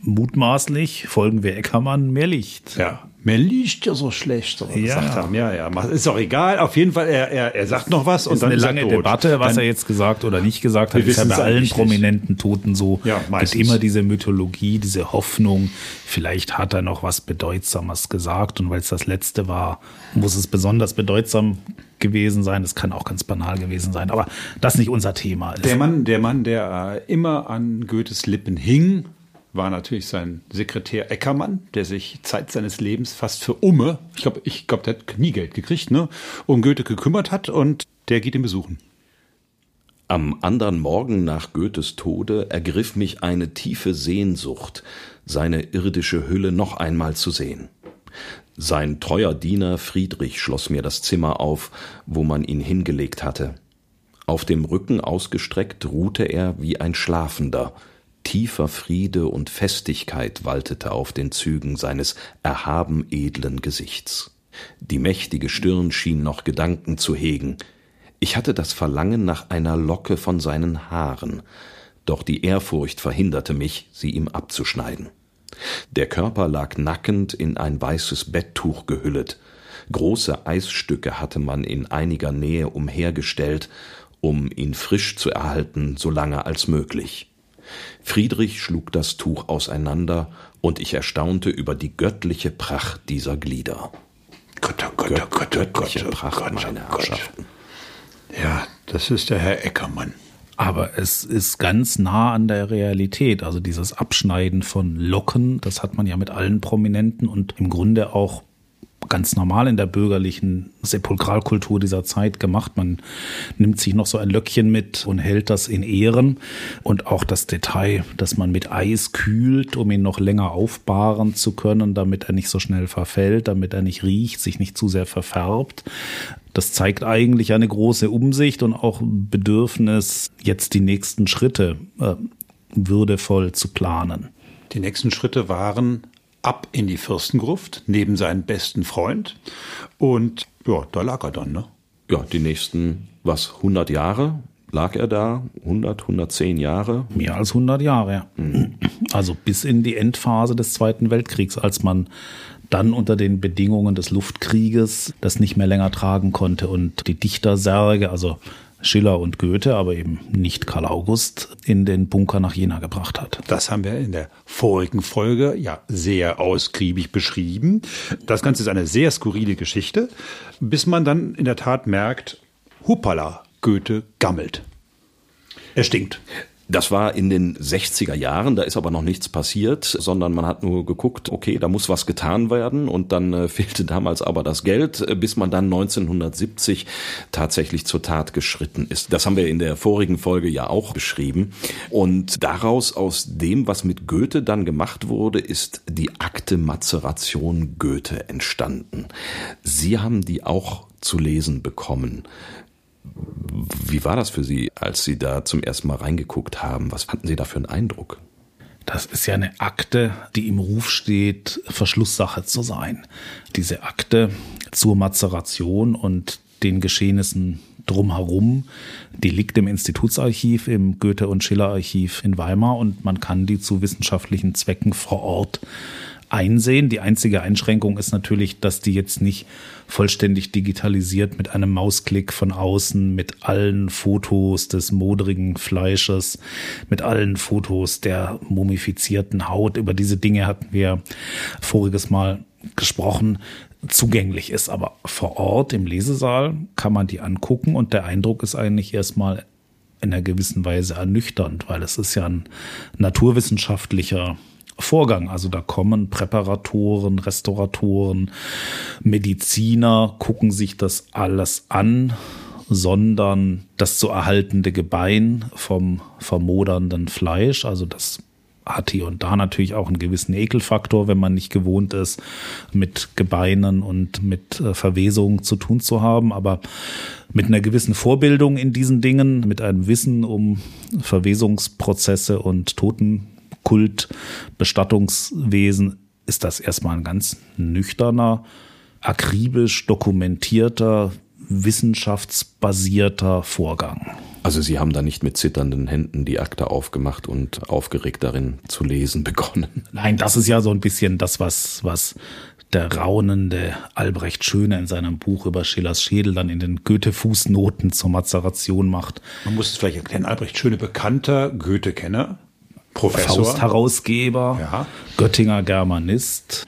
Mutmaßlich folgen wir Eckermann mehr Licht. Ja mir liegt ja so schlecht. Ja. Sagt er. ja, ja, ist auch egal. Auf jeden Fall, er, er, er sagt noch was ist und dann eine lange Debatte, was dann, er jetzt gesagt oder nicht gesagt hat. Ist ja bei allen prominenten Toten so. Ja, meistens. Gibt immer diese Mythologie, diese Hoffnung. Vielleicht hat er noch was Bedeutsames gesagt und weil es das letzte war, muss es besonders bedeutsam gewesen sein, es kann auch ganz banal gewesen sein, aber das nicht unser Thema ist. Der Mann, der Mann, der immer an Goethes Lippen hing, war natürlich sein Sekretär Eckermann, der sich Zeit seines Lebens fast für Umme, ich glaube, ich glaube, der hat nie Geld gekriegt, ne, um Goethe gekümmert hat und der geht ihn besuchen. Am anderen Morgen nach Goethes Tode ergriff mich eine tiefe Sehnsucht, seine irdische Hülle noch einmal zu sehen. Sein treuer Diener Friedrich schloss mir das Zimmer auf, wo man ihn hingelegt hatte. Auf dem Rücken ausgestreckt ruhte er wie ein Schlafender. Tiefer Friede und Festigkeit waltete auf den Zügen seines erhaben edlen Gesichts. Die mächtige Stirn schien noch Gedanken zu hegen, ich hatte das Verlangen nach einer Locke von seinen Haaren, doch die Ehrfurcht verhinderte mich, sie ihm abzuschneiden. Der Körper lag nackend in ein weißes Betttuch gehüllet, große Eisstücke hatte man in einiger Nähe umhergestellt, um ihn frisch zu erhalten, so lange als möglich. Friedrich schlug das Tuch auseinander, und ich erstaunte über die göttliche Pracht dieser Glieder. Gott, oh Gott, oh Gott, oh göttliche Pracht, meine Herrschaften. Ja, das ist der Herr Eckermann. Aber es ist ganz nah an der Realität. Also dieses Abschneiden von Locken, das hat man ja mit allen Prominenten und im Grunde auch ganz normal in der bürgerlichen Sepulkralkultur dieser Zeit gemacht. Man nimmt sich noch so ein Löckchen mit und hält das in Ehren. Und auch das Detail, dass man mit Eis kühlt, um ihn noch länger aufbahren zu können, damit er nicht so schnell verfällt, damit er nicht riecht, sich nicht zu sehr verfärbt. Das zeigt eigentlich eine große Umsicht und auch Bedürfnis, jetzt die nächsten Schritte äh, würdevoll zu planen. Die nächsten Schritte waren ab in die Fürstengruft neben seinem besten Freund und ja, da lag er dann, ne? Ja, die nächsten, was, 100 Jahre lag er da? 100, 110 Jahre? Mehr als 100 Jahre, ja. Mhm. Also bis in die Endphase des Zweiten Weltkriegs, als man dann unter den Bedingungen des Luftkrieges das nicht mehr länger tragen konnte und die Dichtersärge, also Schiller und Goethe, aber eben nicht Karl August, in den Bunker nach Jena gebracht hat. Das haben wir in der vorigen Folge ja sehr ausgiebig beschrieben. Das Ganze ist eine sehr skurrile Geschichte, bis man dann in der Tat merkt, Hupala, Goethe gammelt. Er stinkt. Das war in den 60er Jahren, da ist aber noch nichts passiert, sondern man hat nur geguckt, okay, da muss was getan werden und dann äh, *laughs* fehlte damals aber das Geld, äh, bis man dann 1970 tatsächlich zur Tat geschritten ist. Das haben wir in der vorigen Folge ja auch beschrieben und daraus aus dem, was mit Goethe dann gemacht wurde, ist die Akte Mazeration Goethe entstanden. Sie haben die auch zu lesen bekommen. Wie war das für Sie, als Sie da zum ersten Mal reingeguckt haben? Was fanden Sie da für einen Eindruck? Das ist ja eine Akte, die im Ruf steht, Verschlusssache zu sein. Diese Akte zur Mazeration und den Geschehnissen drumherum, die liegt im Institutsarchiv, im Goethe- und Schiller-Archiv in Weimar und man kann die zu wissenschaftlichen Zwecken vor Ort einsehen. Die einzige Einschränkung ist natürlich, dass die jetzt nicht vollständig digitalisiert mit einem Mausklick von außen, mit allen Fotos des modrigen Fleisches, mit allen Fotos der mumifizierten Haut. Über diese Dinge hatten wir voriges Mal gesprochen zugänglich ist. Aber vor Ort im Lesesaal kann man die angucken und der Eindruck ist eigentlich erstmal in einer gewissen Weise ernüchternd, weil es ist ja ein naturwissenschaftlicher Vorgang. Also da kommen Präparatoren, Restauratoren, Mediziner, gucken sich das alles an, sondern das zu erhaltende Gebein vom vermodernden Fleisch, also das hat hier und da natürlich auch einen gewissen Ekelfaktor, wenn man nicht gewohnt ist, mit Gebeinen und mit äh, Verwesungen zu tun zu haben, aber mit einer gewissen Vorbildung in diesen Dingen, mit einem Wissen um Verwesungsprozesse und Toten Kult, Bestattungswesen ist das erstmal ein ganz nüchterner, akribisch dokumentierter, wissenschaftsbasierter Vorgang. Also Sie haben da nicht mit zitternden Händen die Akte aufgemacht und aufgeregt darin zu lesen begonnen. Nein, das ist ja so ein bisschen das, was, was der raunende Albrecht Schöne in seinem Buch über Schillers Schädel dann in den Goethe-Fußnoten zur Mazeration macht. Man muss es vielleicht erklären, Albrecht Schöne bekannter Goethe-Kenner, Professor. Faust-Herausgeber, ja. Göttinger Germanist.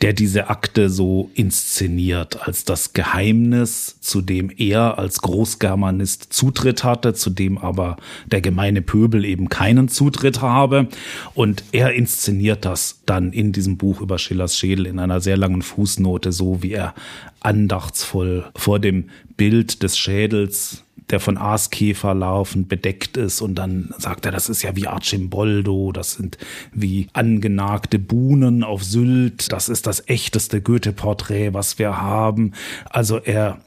der diese Akte so inszeniert als das Geheimnis, zu dem er als Großgermanist Zutritt hatte, zu dem aber der gemeine Pöbel eben keinen Zutritt habe. Und er inszeniert das dann in diesem Buch über Schillers Schädel in einer sehr langen Fußnote, so wie er andachtsvoll vor dem Bild des Schädels der von Aaskäferlarven bedeckt ist und dann sagt er, das ist ja wie Archimboldo, das sind wie angenagte Buhnen auf Sylt, das ist das echteste Goethe-Porträt, was wir haben. Also er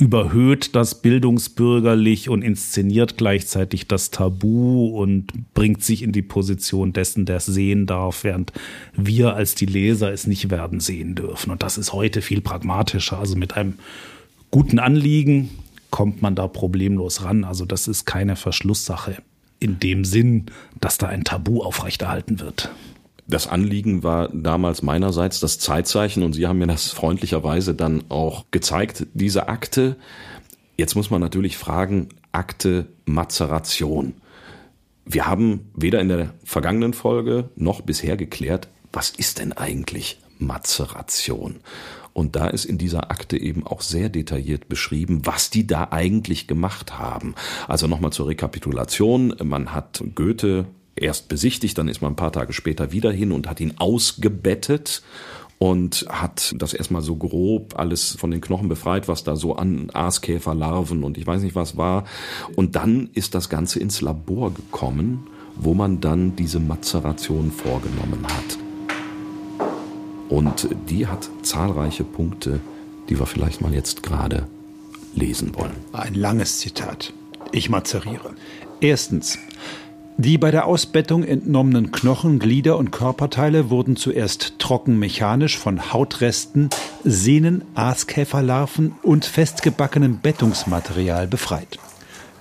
überhöht das bildungsbürgerlich und inszeniert gleichzeitig das Tabu und bringt sich in die Position dessen, der es sehen darf, während wir als die Leser es nicht werden sehen dürfen. Und das ist heute viel pragmatischer, also mit einem guten Anliegen, kommt man da problemlos ran. Also das ist keine Verschlusssache in dem Sinn, dass da ein Tabu aufrechterhalten wird. Das Anliegen war damals meinerseits das Zeitzeichen und Sie haben mir das freundlicherweise dann auch gezeigt, diese Akte. Jetzt muss man natürlich fragen, Akte Mazeration. Wir haben weder in der vergangenen Folge noch bisher geklärt, was ist denn eigentlich Mazeration? Und da ist in dieser Akte eben auch sehr detailliert beschrieben, was die da eigentlich gemacht haben. Also nochmal zur Rekapitulation. Man hat Goethe erst besichtigt, dann ist man ein paar Tage später wieder hin und hat ihn ausgebettet und hat das erstmal so grob alles von den Knochen befreit, was da so an Aaskäferlarven und ich weiß nicht was war. Und dann ist das Ganze ins Labor gekommen, wo man dann diese Mazeration vorgenommen hat. Und die hat zahlreiche Punkte, die wir vielleicht mal jetzt gerade lesen wollen. Ein langes Zitat. Ich mazeriere. Erstens. Die bei der Ausbettung entnommenen Knochen, Glieder und Körperteile wurden zuerst trocken mechanisch von Hautresten, Sehnen, Aaskäferlarven und festgebackenem Bettungsmaterial befreit.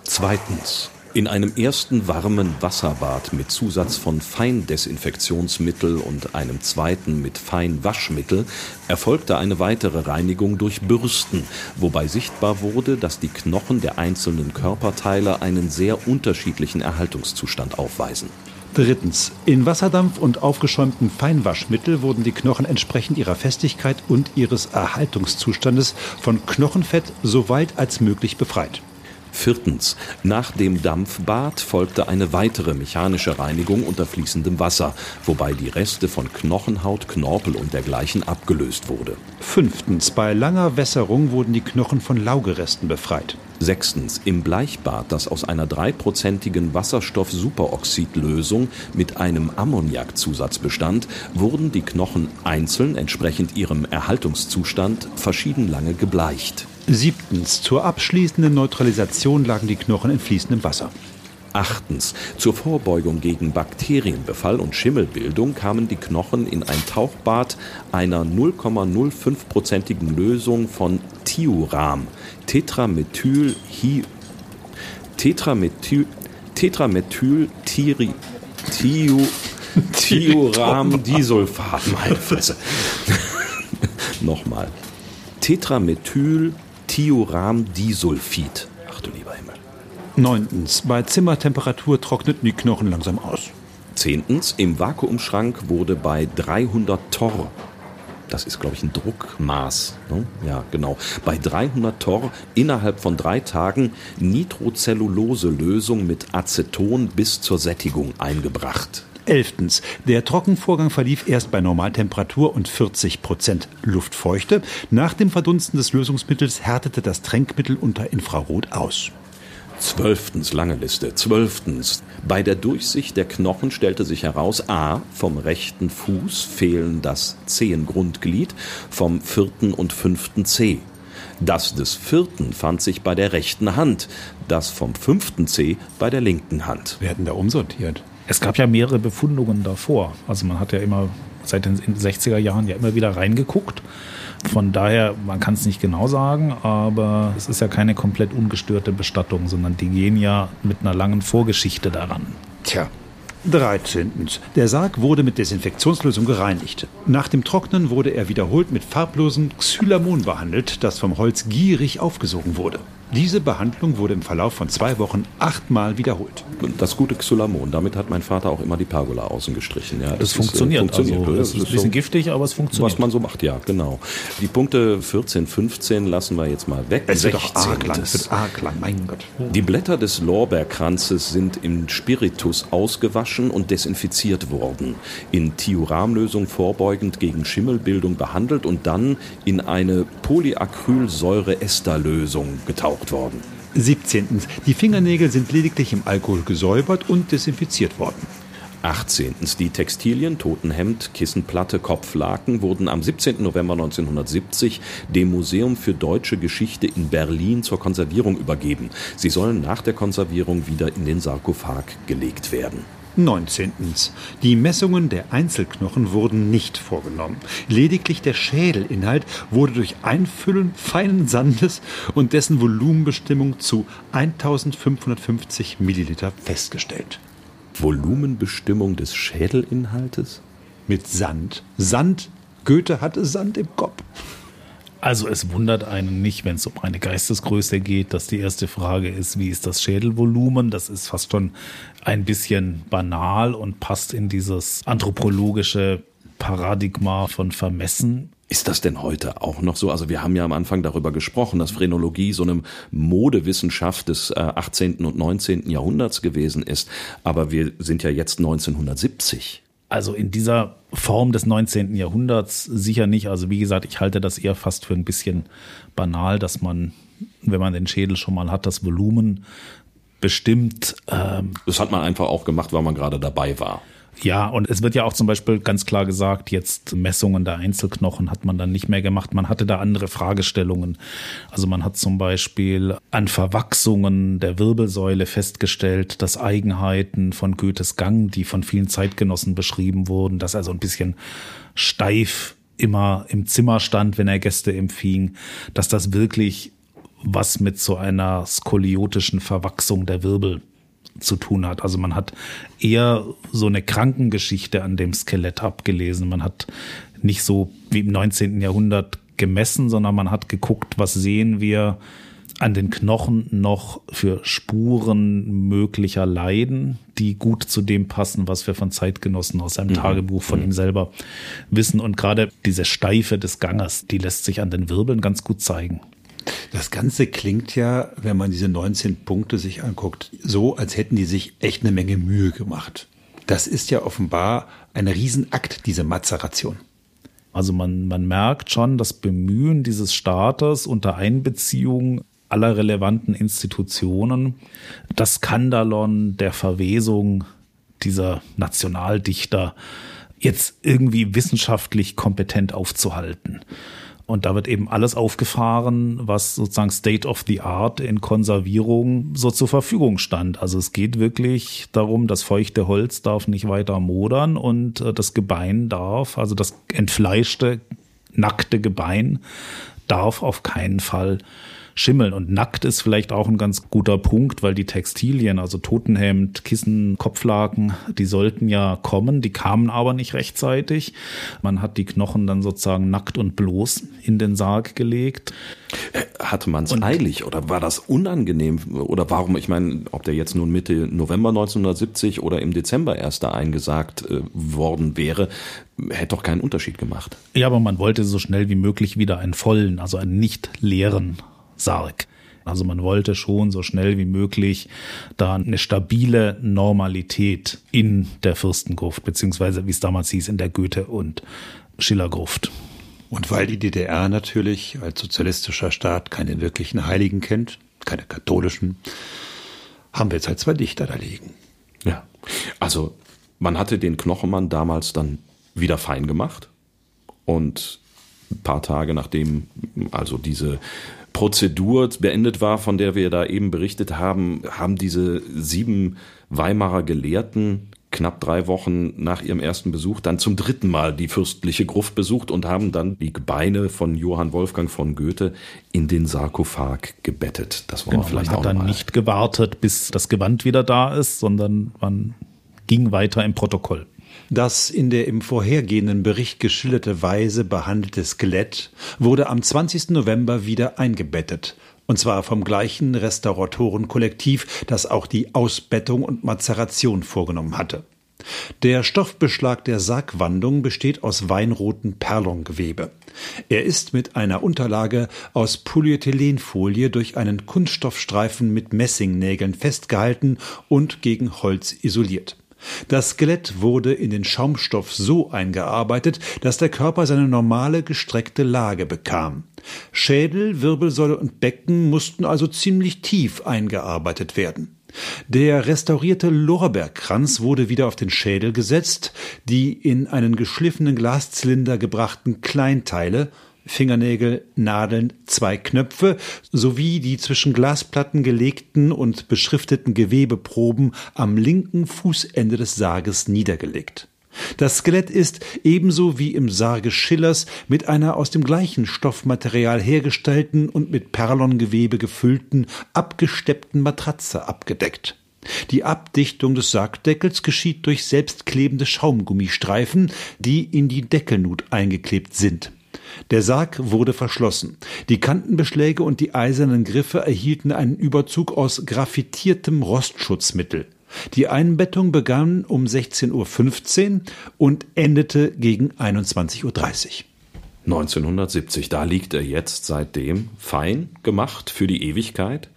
Zweitens. In einem ersten warmen Wasserbad mit Zusatz von Feindesinfektionsmittel und einem zweiten mit Feinwaschmittel erfolgte eine weitere Reinigung durch Bürsten, wobei sichtbar wurde, dass die Knochen der einzelnen Körperteile einen sehr unterschiedlichen Erhaltungszustand aufweisen. Drittens. In Wasserdampf und aufgeschäumtem Feinwaschmittel wurden die Knochen entsprechend ihrer Festigkeit und ihres Erhaltungszustandes von Knochenfett so weit als möglich befreit. Viertens. Nach dem Dampfbad folgte eine weitere mechanische Reinigung unter fließendem Wasser, wobei die Reste von Knochenhaut, Knorpel und dergleichen abgelöst wurde. Fünftens. Bei langer Wässerung wurden die Knochen von Laugeresten befreit. Sechstens. Im Bleichbad, das aus einer dreiprozentigen Wasserstoff-Superoxidlösung mit einem Ammoniakzusatz bestand, wurden die Knochen einzeln entsprechend ihrem Erhaltungszustand verschieden lange gebleicht. Siebtens. Zur abschließenden Neutralisation lagen die Knochen in fließendem Wasser. Achtens. Zur Vorbeugung gegen Bakterienbefall und Schimmelbildung kamen die Knochen in ein Tauchbad einer 0,05-prozentigen Lösung von Thiuram, Tetramethyl, Tetramethyl, Tetramethyl, Tiri, Thiu, Thiuram, Disulfat, meine Fresse. *laughs* Nochmal. Tetramethyl, Thiuramdisulfid. Ach du lieber Himmel. Neuntens. Bei Zimmertemperatur trockneten die Knochen langsam aus. Zehntens. Im Vakuumschrank wurde bei 300 Torr das ist, glaube ich, ein Druckmaß. Ne? Ja, genau. Bei 300 Torr innerhalb von drei Tagen Nitrocellulose-Lösung mit Aceton bis zur Sättigung eingebracht. Elftens. Der Trockenvorgang verlief erst bei Normaltemperatur und 40 Prozent Luftfeuchte. Nach dem Verdunsten des Lösungsmittels härtete das Tränkmittel unter Infrarot aus. Zwölftens, lange Liste. Zwölftens. Bei der Durchsicht der Knochen stellte sich heraus, a. vom rechten Fuß fehlen das Zehengrundglied, vom vierten und fünften Zeh. Das des vierten fand sich bei der rechten Hand, das vom fünften Zeh bei der linken Hand. Werden da umsortiert? Es gab ja mehrere Befundungen davor. Also man hat ja immer seit den 60er Jahren ja immer wieder reingeguckt. Von daher, man kann es nicht genau sagen, aber es ist ja keine komplett ungestörte Bestattung, sondern die gehen ja mit einer langen Vorgeschichte daran. Tja, 13. Der Sarg wurde mit Desinfektionslösung gereinigt. Nach dem Trocknen wurde er wiederholt mit farblosem Xylamon behandelt, das vom Holz gierig aufgesogen wurde. Diese Behandlung wurde im Verlauf von zwei Wochen achtmal wiederholt. Das gute Xulamon, damit hat mein Vater auch immer die Pergola außen gestrichen. Ja, das, funktioniert. Ist, äh, funktioniert. Also, das ist ein bisschen so, giftig, aber es funktioniert. Was man so macht, ja, genau. Die Punkte 14, 15 lassen wir jetzt mal weg. Es wird doch arg lang, es wird arg lang, mein Gott. Die Blätter des Lorbeerkranzes sind im Spiritus ausgewaschen und desinfiziert worden, in Thioramlösung vorbeugend gegen Schimmelbildung behandelt und dann in eine Polyacrylsäure-Esterlösung getaucht worden. 17. Die Fingernägel sind lediglich im Alkohol gesäubert und desinfiziert worden. 18. Die Textilien, Totenhemd, Kissenplatte, Kopflaken wurden am 17. November 1970 dem Museum für Deutsche Geschichte in Berlin zur Konservierung übergeben. Sie sollen nach der Konservierung wieder in den Sarkophag gelegt werden. 19. Die Messungen der Einzelknochen wurden nicht vorgenommen. Lediglich der Schädelinhalt wurde durch Einfüllen feinen Sandes und dessen Volumenbestimmung zu 1550 Milliliter festgestellt. Volumenbestimmung des Schädelinhaltes? Mit Sand. Sand. Goethe hatte Sand im Kopf. Also es wundert einen nicht, wenn es um eine Geistesgröße geht, dass die erste Frage ist, wie ist das Schädelvolumen? Das ist fast schon ein bisschen banal und passt in dieses anthropologische Paradigma von Vermessen. Ist das denn heute auch noch so? Also wir haben ja am Anfang darüber gesprochen, dass Phrenologie so eine Modewissenschaft des 18. Äh, und 19. Jahrhunderts gewesen ist. Aber wir sind ja jetzt 1970. Also in dieser Form des 19. Jahrhunderts sicher nicht. Also wie gesagt, ich halte das eher fast für ein bisschen banal, dass man, wenn man den Schädel schon mal hat, das Volumen bestimmt. Ähm, das hat man einfach auch gemacht, weil man gerade dabei war. Ja, und es wird ja auch zum Beispiel ganz klar gesagt, jetzt Messungen der Einzelknochen hat man dann nicht mehr gemacht. Man hatte da andere Fragestellungen. Also man hat zum Beispiel an Verwachsungen der Wirbelsäule festgestellt, dass Eigenheiten von Goethes Gang, die von vielen Zeitgenossen beschrieben wurden, dass er so ein bisschen steif immer im Zimmer stand, wenn er Gäste empfing, dass das wirklich was mit so einer skoliotischen Verwachsung der Wirbel zu tun hat. Also man hat eher so eine Krankengeschichte an dem Skelett abgelesen. Man hat nicht so wie im 19. Jahrhundert gemessen, sondern man hat geguckt, was sehen wir an den Knochen noch für Spuren möglicher Leiden, die gut zu dem passen, was wir von Zeitgenossen aus seinem mhm. Tagebuch von mhm. ihm selber wissen. Und gerade diese Steife des Ganges, die lässt sich an den Wirbeln ganz gut zeigen. Das Ganze klingt ja, wenn man diese 19 Punkte sich anguckt, so, als hätten die sich echt eine Menge Mühe gemacht. Das ist ja offenbar ein Riesenakt, diese Mazeration. Also man, man merkt schon das Bemühen dieses Staates unter Einbeziehung aller relevanten Institutionen, das Skandalon der Verwesung dieser Nationaldichter jetzt irgendwie wissenschaftlich kompetent aufzuhalten. Und da wird eben alles aufgefahren, was sozusagen State of the Art in Konservierung so zur Verfügung stand. Also es geht wirklich darum, das feuchte Holz darf nicht weiter modern und äh, das Gebein darf, also das entfleischte, nackte Gebein darf auf keinen Fall schimmeln. Und nackt ist vielleicht auch ein ganz guter Punkt, weil die Textilien, also Totenhemd, Kissen, Kopflaken, die sollten ja kommen, die kamen aber nicht rechtzeitig. Man hat die Knochen dann sozusagen nackt und bloß in den Sarg gelegt. Hatte man es eilig oder war das unangenehm? Oder warum, ich meine, ob der jetzt nun Mitte November 1970 oder im Dezember erst da eingesagt äh, worden wäre, hätte doch keinen Unterschied gemacht. Ja, aber man wollte so schnell wie möglich wieder einen vollen, also einen nicht leeren Sarg. Also man wollte schon so schnell wie möglich da eine stabile Normalität in der Fürstengruft, beziehungsweise wie es damals hieß, in der Goethe- und Schillergruft. Und weil die DDR natürlich als sozialistischer Staat keine wirklichen Heiligen kennt, keine katholischen, haben wir jetzt halt zwei Dichter da liegen. Ja. Also man hatte den Knochenmann damals dann wieder fein gemacht und ein paar Tage nachdem also diese Prozedur beendet war, von der wir da eben berichtet haben, haben diese sieben Weimarer Gelehrten knapp drei Wochen nach ihrem ersten Besuch dann zum dritten Mal die fürstliche Gruft besucht und haben dann die Gebeine von Johann Wolfgang von Goethe in den Sarkophag gebettet. Das war genau, vielleicht man hat auch dann mal. nicht gewartet, bis das Gewand wieder da ist, sondern man ging weiter im Protokoll. Das in der im vorhergehenden Bericht geschilderte Weise behandelte Skelett wurde am 20. November wieder eingebettet. Und zwar vom gleichen Restauratorenkollektiv, das auch die Ausbettung und Mazeration vorgenommen hatte. Der Stoffbeschlag der Sargwandung besteht aus weinrotem Perlongewebe. Er ist mit einer Unterlage aus Polyethylenfolie durch einen Kunststoffstreifen mit Messingnägeln festgehalten und gegen Holz isoliert. Das Skelett wurde in den Schaumstoff so eingearbeitet, dass der Körper seine normale gestreckte Lage bekam. Schädel, Wirbelsäule und Becken mussten also ziemlich tief eingearbeitet werden. Der restaurierte Lorbeerkranz wurde wieder auf den Schädel gesetzt, die in einen geschliffenen Glaszylinder gebrachten Kleinteile Fingernägel, Nadeln, zwei Knöpfe sowie die zwischen Glasplatten gelegten und beschrifteten Gewebeproben am linken Fußende des Sarges niedergelegt. Das Skelett ist, ebenso wie im Sarge Schillers, mit einer aus dem gleichen Stoffmaterial hergestellten und mit Perlongewebe gefüllten, abgesteppten Matratze abgedeckt. Die Abdichtung des Sargdeckels geschieht durch selbstklebende Schaumgummistreifen, die in die Deckelnut eingeklebt sind. Der Sarg wurde verschlossen. Die Kantenbeschläge und die eisernen Griffe erhielten einen Überzug aus graffitiertem Rostschutzmittel. Die Einbettung begann um 16.15 Uhr und endete gegen 21.30 Uhr. 1970, da liegt er jetzt seitdem fein gemacht für die Ewigkeit,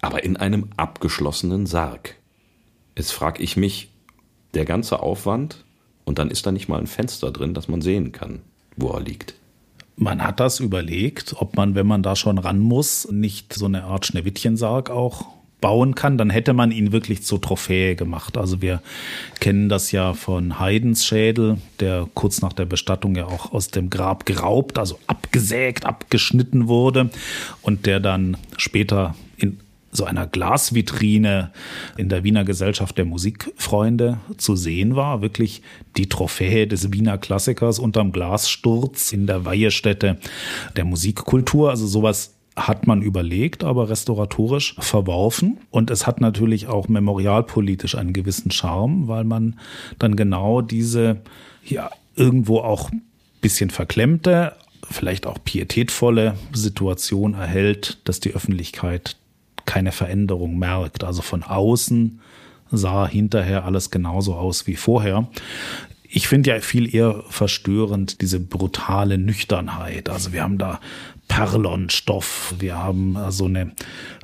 aber in einem abgeschlossenen Sarg. Jetzt frage ich mich, der ganze Aufwand und dann ist da nicht mal ein Fenster drin, dass man sehen kann, wo er liegt. Man hat das überlegt, ob man, wenn man da schon ran muss, nicht so eine Art Schneewittchensarg auch bauen kann, dann hätte man ihn wirklich zur Trophäe gemacht. Also wir kennen das ja von Haydns Schädel, der kurz nach der Bestattung ja auch aus dem Grab geraubt, also abgesägt, abgeschnitten wurde und der dann später so einer Glasvitrine in der Wiener Gesellschaft der Musikfreunde zu sehen war. Wirklich die Trophäe des Wiener Klassikers unterm Glassturz in der Weihestätte der Musikkultur. Also sowas hat man überlegt, aber restauratorisch verworfen. Und es hat natürlich auch memorialpolitisch einen gewissen Charme, weil man dann genau diese, ja, irgendwo auch bisschen verklemmte, vielleicht auch pietätvolle Situation erhält, dass die Öffentlichkeit keine Veränderung merkt. Also von außen sah hinterher alles genauso aus wie vorher. Ich finde ja viel eher verstörend diese brutale Nüchternheit. Also wir haben da Perlonstoff. Wir haben so eine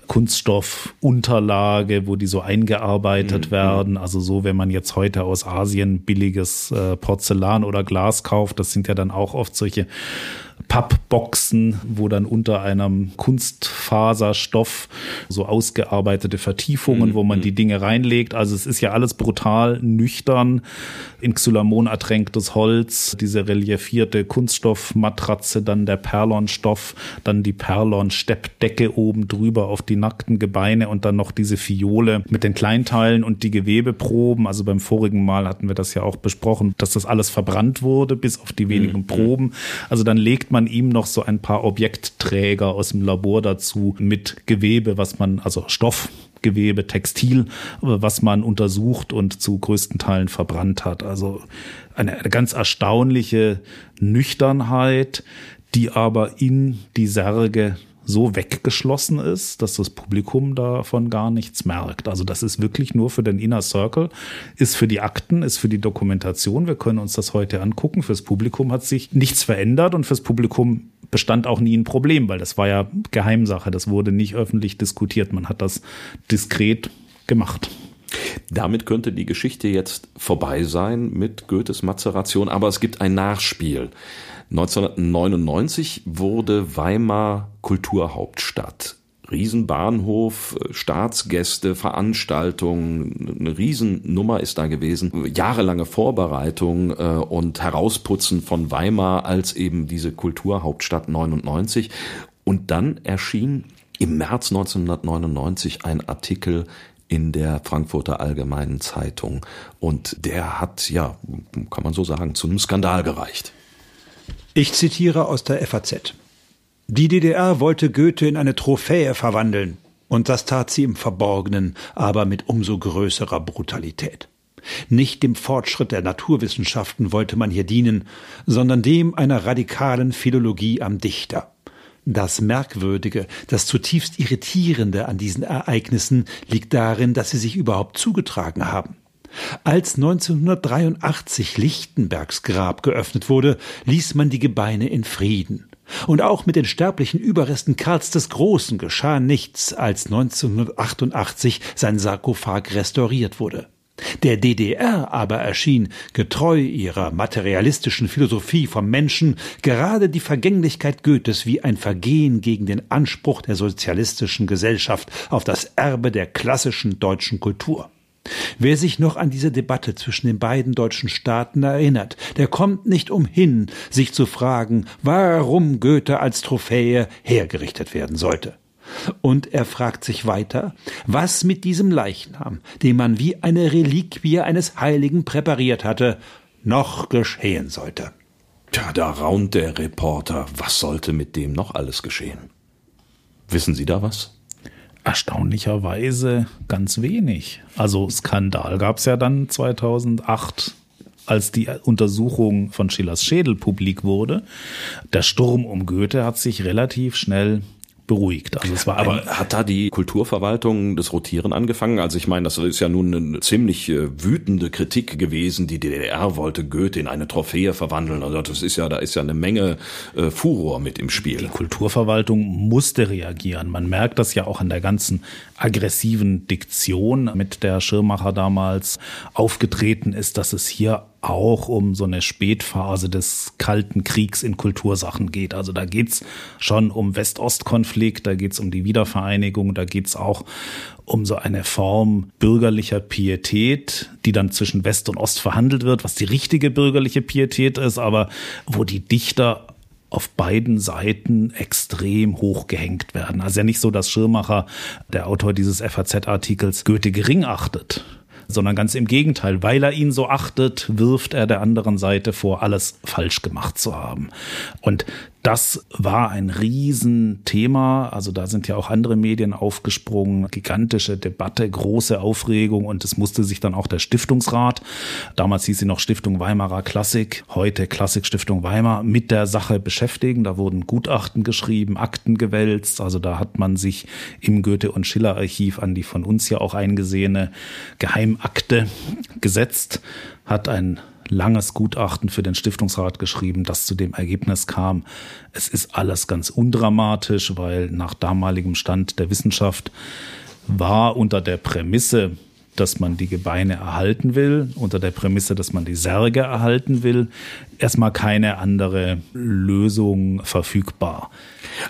Kunststoffunterlage, wo die so eingearbeitet mhm. werden. Also so, wenn man jetzt heute aus Asien billiges äh, Porzellan oder Glas kauft, das sind ja dann auch oft solche Pappboxen, wo dann unter einem Kunstfaserstoff so ausgearbeitete Vertiefungen, mhm. wo man die Dinge reinlegt. Also es ist ja alles brutal nüchtern, in Xylamon ertränktes Holz, diese reliefierte Kunststoffmatratze, dann der Perlonstoff, dann die Perlon-Steppdecke oben drüber auf die nackten Gebeine und dann noch diese Fiole mit den Kleinteilen und die Gewebeproben. Also beim vorigen Mal hatten wir das ja auch besprochen, dass das alles verbrannt wurde, bis auf die wenigen mhm. Proben. Also dann legt man ihm noch so ein paar Objektträger aus dem Labor dazu mit Gewebe, was man, also Stoff, Gewebe, Textil, was man untersucht und zu größten Teilen verbrannt hat. Also eine ganz erstaunliche Nüchternheit, die aber in die Särge so weggeschlossen ist, dass das Publikum davon gar nichts merkt. Also das ist wirklich nur für den Inner Circle, ist für die Akten, ist für die Dokumentation. Wir können uns das heute angucken. Fürs Publikum hat sich nichts verändert und fürs Publikum bestand auch nie ein Problem, weil das war ja Geheimsache. Das wurde nicht öffentlich diskutiert. Man hat das diskret gemacht. Damit könnte die Geschichte jetzt vorbei sein mit Goethes Mazeration, aber es gibt ein Nachspiel. 1999 wurde Weimar Kulturhauptstadt. Riesenbahnhof, Staatsgäste, Veranstaltungen, eine Riesennummer ist da gewesen. Jahrelange Vorbereitung äh, und Herausputzen von Weimar als eben diese Kulturhauptstadt 99. Und dann erschien im März 1999 ein Artikel in der Frankfurter Allgemeinen Zeitung. Und der hat, ja, kann man so sagen, zu einem Skandal gereicht. Ich zitiere aus der FAZ. Die DDR wollte Goethe in eine Trophäe verwandeln, und das tat sie im Verborgenen, aber mit umso größerer Brutalität. Nicht dem Fortschritt der Naturwissenschaften wollte man hier dienen, sondern dem einer radikalen Philologie am Dichter. Das Merkwürdige, das zutiefst Irritierende an diesen Ereignissen liegt darin, dass sie sich überhaupt zugetragen haben. Als 1983 Lichtenbergs Grab geöffnet wurde, ließ man die Gebeine in Frieden. Und auch mit den sterblichen Überresten Karls des Großen geschah nichts, als 1988 sein Sarkophag restauriert wurde. Der DDR aber erschien, getreu ihrer materialistischen Philosophie vom Menschen, gerade die Vergänglichkeit Goethes wie ein Vergehen gegen den Anspruch der sozialistischen Gesellschaft auf das Erbe der klassischen deutschen Kultur. Wer sich noch an diese Debatte zwischen den beiden deutschen Staaten erinnert, der kommt nicht umhin, sich zu fragen, warum Goethe als Trophäe hergerichtet werden sollte. Und er fragt sich weiter, was mit diesem Leichnam, den man wie eine Reliquie eines Heiligen präpariert hatte, noch geschehen sollte. Tja, da raunt der Reporter. Was sollte mit dem noch alles geschehen? Wissen Sie da was? Erstaunlicherweise ganz wenig. Also Skandal gab es ja dann 2008 als die Untersuchung von Schillers Schädel publik wurde. Der Sturm um Goethe hat sich relativ schnell beruhigt. Also es war Aber hat da die Kulturverwaltung das Rotieren angefangen? Also ich meine, das ist ja nun eine ziemlich äh, wütende Kritik gewesen. Die DDR wollte Goethe in eine Trophäe verwandeln. Also das ist ja, da ist ja eine Menge äh, Furor mit im Spiel. Die Kulturverwaltung musste reagieren. Man merkt das ja auch an der ganzen aggressiven Diktion, mit der Schirmacher damals aufgetreten ist, dass es hier auch um so eine Spätphase des Kalten Kriegs in Kultursachen geht. Also da geht's schon um West-Ost-Konflikt, da geht's um die Wiedervereinigung, da geht's auch um so eine Form bürgerlicher Pietät, die dann zwischen West und Ost verhandelt wird, was die richtige bürgerliche Pietät ist, aber wo die Dichter auf beiden Seiten extrem hochgehängt werden. Also ja nicht so, dass Schirmacher, der Autor dieses FAZ-Artikels, Goethe gering achtet sondern ganz im Gegenteil. Weil er ihn so achtet, wirft er der anderen Seite vor, alles falsch gemacht zu haben. Und das war ein Riesenthema. Also da sind ja auch andere Medien aufgesprungen. Gigantische Debatte, große Aufregung und es musste sich dann auch der Stiftungsrat, damals hieß sie noch Stiftung Weimarer Klassik, heute Klassik Stiftung Weimar, mit der Sache beschäftigen. Da wurden Gutachten geschrieben, Akten gewälzt. Also da hat man sich im Goethe- und Schiller-Archiv an die von uns ja auch eingesehene Geheimakte gesetzt, hat ein langes Gutachten für den Stiftungsrat geschrieben, das zu dem Ergebnis kam, es ist alles ganz undramatisch, weil nach damaligem Stand der Wissenschaft war unter der Prämisse, dass man die Gebeine erhalten will, unter der Prämisse, dass man die Särge erhalten will, erstmal keine andere Lösung verfügbar.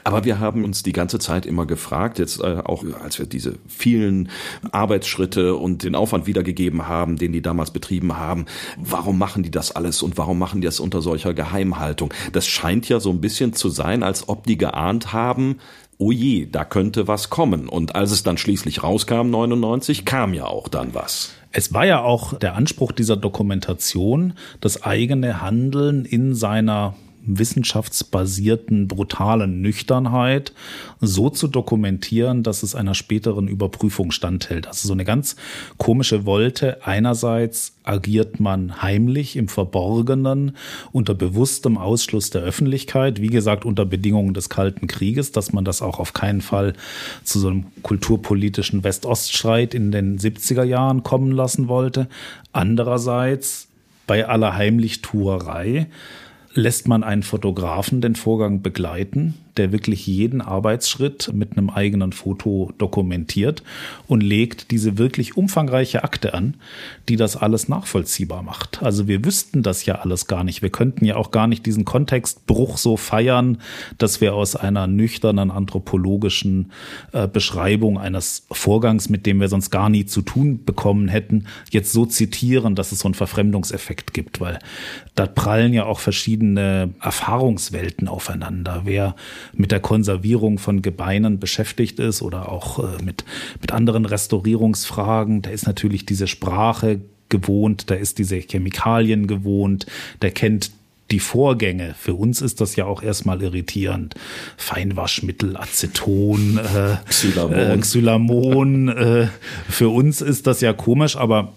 Aber wir haben uns die ganze Zeit immer gefragt, jetzt äh, auch als wir diese vielen Arbeitsschritte und den Aufwand wiedergegeben haben, den die damals betrieben haben, warum machen die das alles und warum machen die das unter solcher Geheimhaltung? Das scheint ja so ein bisschen zu sein, als ob die geahnt haben, oh je, da könnte was kommen. Und als es dann schließlich rauskam, 99, kam ja auch dann was. Es war ja auch der Anspruch dieser Dokumentation, das eigene Handeln in seiner wissenschaftsbasierten, brutalen Nüchternheit so zu dokumentieren, dass es einer späteren Überprüfung standhält. Also so eine ganz komische Wolte. Einerseits agiert man heimlich im Verborgenen unter bewusstem Ausschluss der Öffentlichkeit, wie gesagt unter Bedingungen des Kalten Krieges, dass man das auch auf keinen Fall zu so einem kulturpolitischen West-Ost-Streit in den 70er Jahren kommen lassen wollte. Andererseits bei aller Heimlichtuerei lässt man einen Fotografen den Vorgang begleiten, der wirklich jeden Arbeitsschritt mit einem eigenen Foto dokumentiert und legt diese wirklich umfangreiche Akte an, die das alles nachvollziehbar macht. Also wir wüssten das ja alles gar nicht. Wir könnten ja auch gar nicht diesen Kontextbruch so feiern, dass wir aus einer nüchternen anthropologischen äh, Beschreibung eines Vorgangs, mit dem wir sonst gar nie zu tun bekommen hätten, jetzt so zitieren, dass es so einen Verfremdungseffekt gibt, weil da prallen ja auch verschiedene Erfahrungswelten aufeinander. Wer mit der Konservierung von Gebeinen beschäftigt ist oder auch äh, mit, mit anderen Restaurierungsfragen, der ist natürlich diese Sprache gewohnt, der ist diese Chemikalien gewohnt, der kennt die Vorgänge. Für uns ist das ja auch erstmal irritierend. Feinwaschmittel, Aceton, äh, Xylamon. Äh, Xylamon äh, für uns ist das ja komisch, aber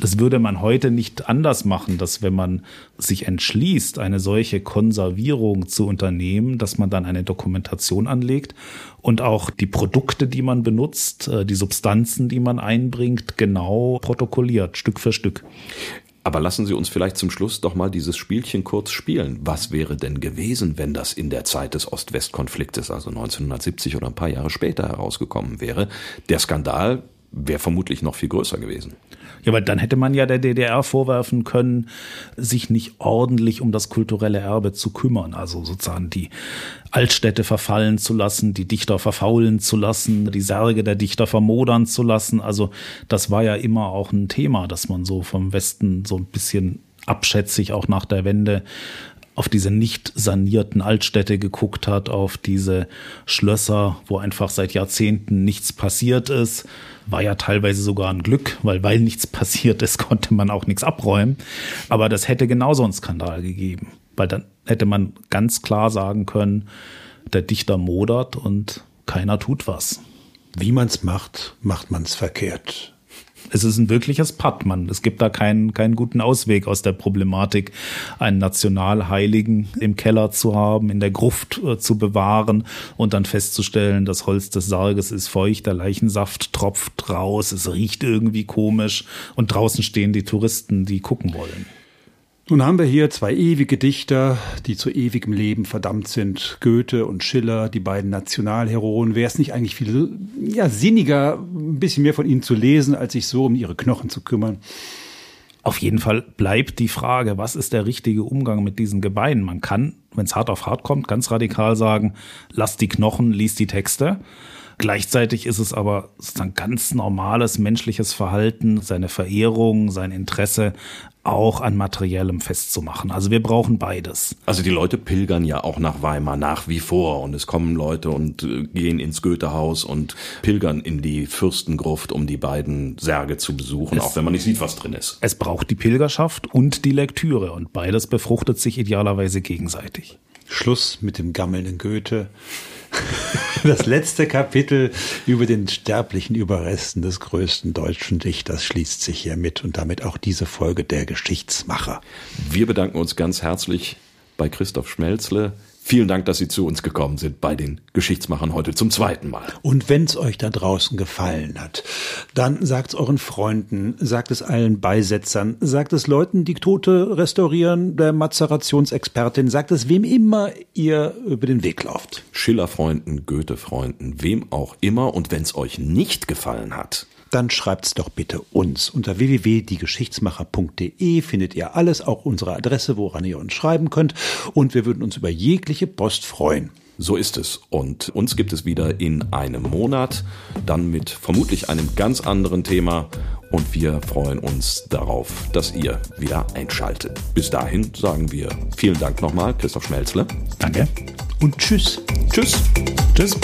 Das würde man heute nicht anders machen, dass wenn man sich entschließt, eine solche Konservierung zu unternehmen, dass man dann eine Dokumentation anlegt und auch die Produkte, die man benutzt, äh, die Substanzen, die man einbringt, genau protokolliert, Stück für Stück. Aber lassen Sie uns vielleicht zum Schluss doch mal dieses Spielchen kurz spielen. Was wäre denn gewesen, wenn das in der Zeit des Ost-West-Konfliktes, also 1970 oder ein paar Jahre später herausgekommen wäre? Der Skandal wäre vermutlich noch viel größer gewesen. Ja, weil dann hätte man ja der DDR vorwerfen können, sich nicht ordentlich um das kulturelle Erbe zu kümmern. Also sozusagen die Altstädte verfallen zu lassen, die Dichter verfaulen zu lassen, die Särge der Dichter vermodern zu lassen. Also das war ja immer auch ein Thema, dass man so vom Westen so ein bisschen abschätzig auch nach der Wende auf diese nicht sanierten Altstädte geguckt hat, auf diese Schlösser, wo einfach seit Jahrzehnten nichts passiert ist. War ja teilweise sogar ein Glück, weil weil nichts passiert ist, *laughs* konnte man auch nichts abräumen. Aber das hätte genauso einen Skandal gegeben, weil dann hätte man ganz klar sagen können, der Dichter modert und keiner tut was. Wie man's macht, macht man's verkehrt es ist ein wirkliches Pattmann. Es gibt da keinen, keinen guten Ausweg aus der Problematik, einen Nationalheiligen im Keller zu haben, in der Gruft äh, zu bewahren und dann festzustellen, das Holz des Sarges ist feucht, der Leichensaft tropft raus, es riecht irgendwie komisch und draußen stehen die Touristen, die gucken wollen. Nun haben wir hier zwei ewige Dichter, die zu ewigem Leben verdammt sind. Goethe und Schiller, die beiden Nationalheroen. Wäre es nicht eigentlich viel ja, sinniger, ein bisschen mehr von ihnen zu lesen, als sich so um ihre Knochen zu kümmern? Auf jeden Fall bleibt die Frage, was ist der richtige Umgang mit diesen Gebeinen? Man kann, wenn es hart auf hart kommt, ganz radikal sagen, lass die Knochen, lies die Texte. Gleichzeitig ist es aber ein ganz normales menschliches Verhalten, seine Verehrung, sein Interesse auch an Materiellem festzumachen. Also wir brauchen beides. Also die Leute pilgern ja auch nach Weimar nach wie vor und es kommen Leute und äh, gehen ins Goethehaus und pilgern in die Fürstengruft, um die beiden Särge zu besuchen, es, auch wenn man nicht sieht, was drin ist. Es braucht die Pilgerschaft und die Lektüre und beides befruchtet sich idealerweise gegenseitig. Schluss mit dem gammelnden Goethe. *laughs* Das letzte Kapitel über den sterblichen Überresten des größten deutschen Dichters schließt sich hiermit und damit auch diese Folge der Geschichtsmacher. Wir bedanken uns ganz herzlich bei Christoph Schmelzle, Vielen Dank, dass Sie zu uns gekommen sind bei den Geschichtsmachern heute zum zweiten Mal. Und wenn es euch da draußen gefallen hat, dann sagt es euren Freunden, sagt es allen Beisetzern, sagt es Leuten, die Tote restaurieren, der Mazerationsexpertin, sagt es wem immer ihr über den Weg lauft. Schillerfreunden, Goethe-Freunden, wem auch immer. Und wenn es euch nicht gefallen hat, dann schreibt's doch bitte uns. Unter www.diegeschichtsmacher.de findet ihr alles, auch unsere Adresse, woran ihr uns schreiben könnt. Und wir würden uns über jegliche Post freuen. So ist es. Und uns gibt es wieder in einem Monat, dann mit vermutlich einem ganz anderen Thema. Und wir freuen uns darauf, dass ihr wieder einschaltet. Bis dahin sagen wir vielen Dank nochmal, Christoph Schmelzle. Danke. Und tschüss. Tschüss. Tschüss.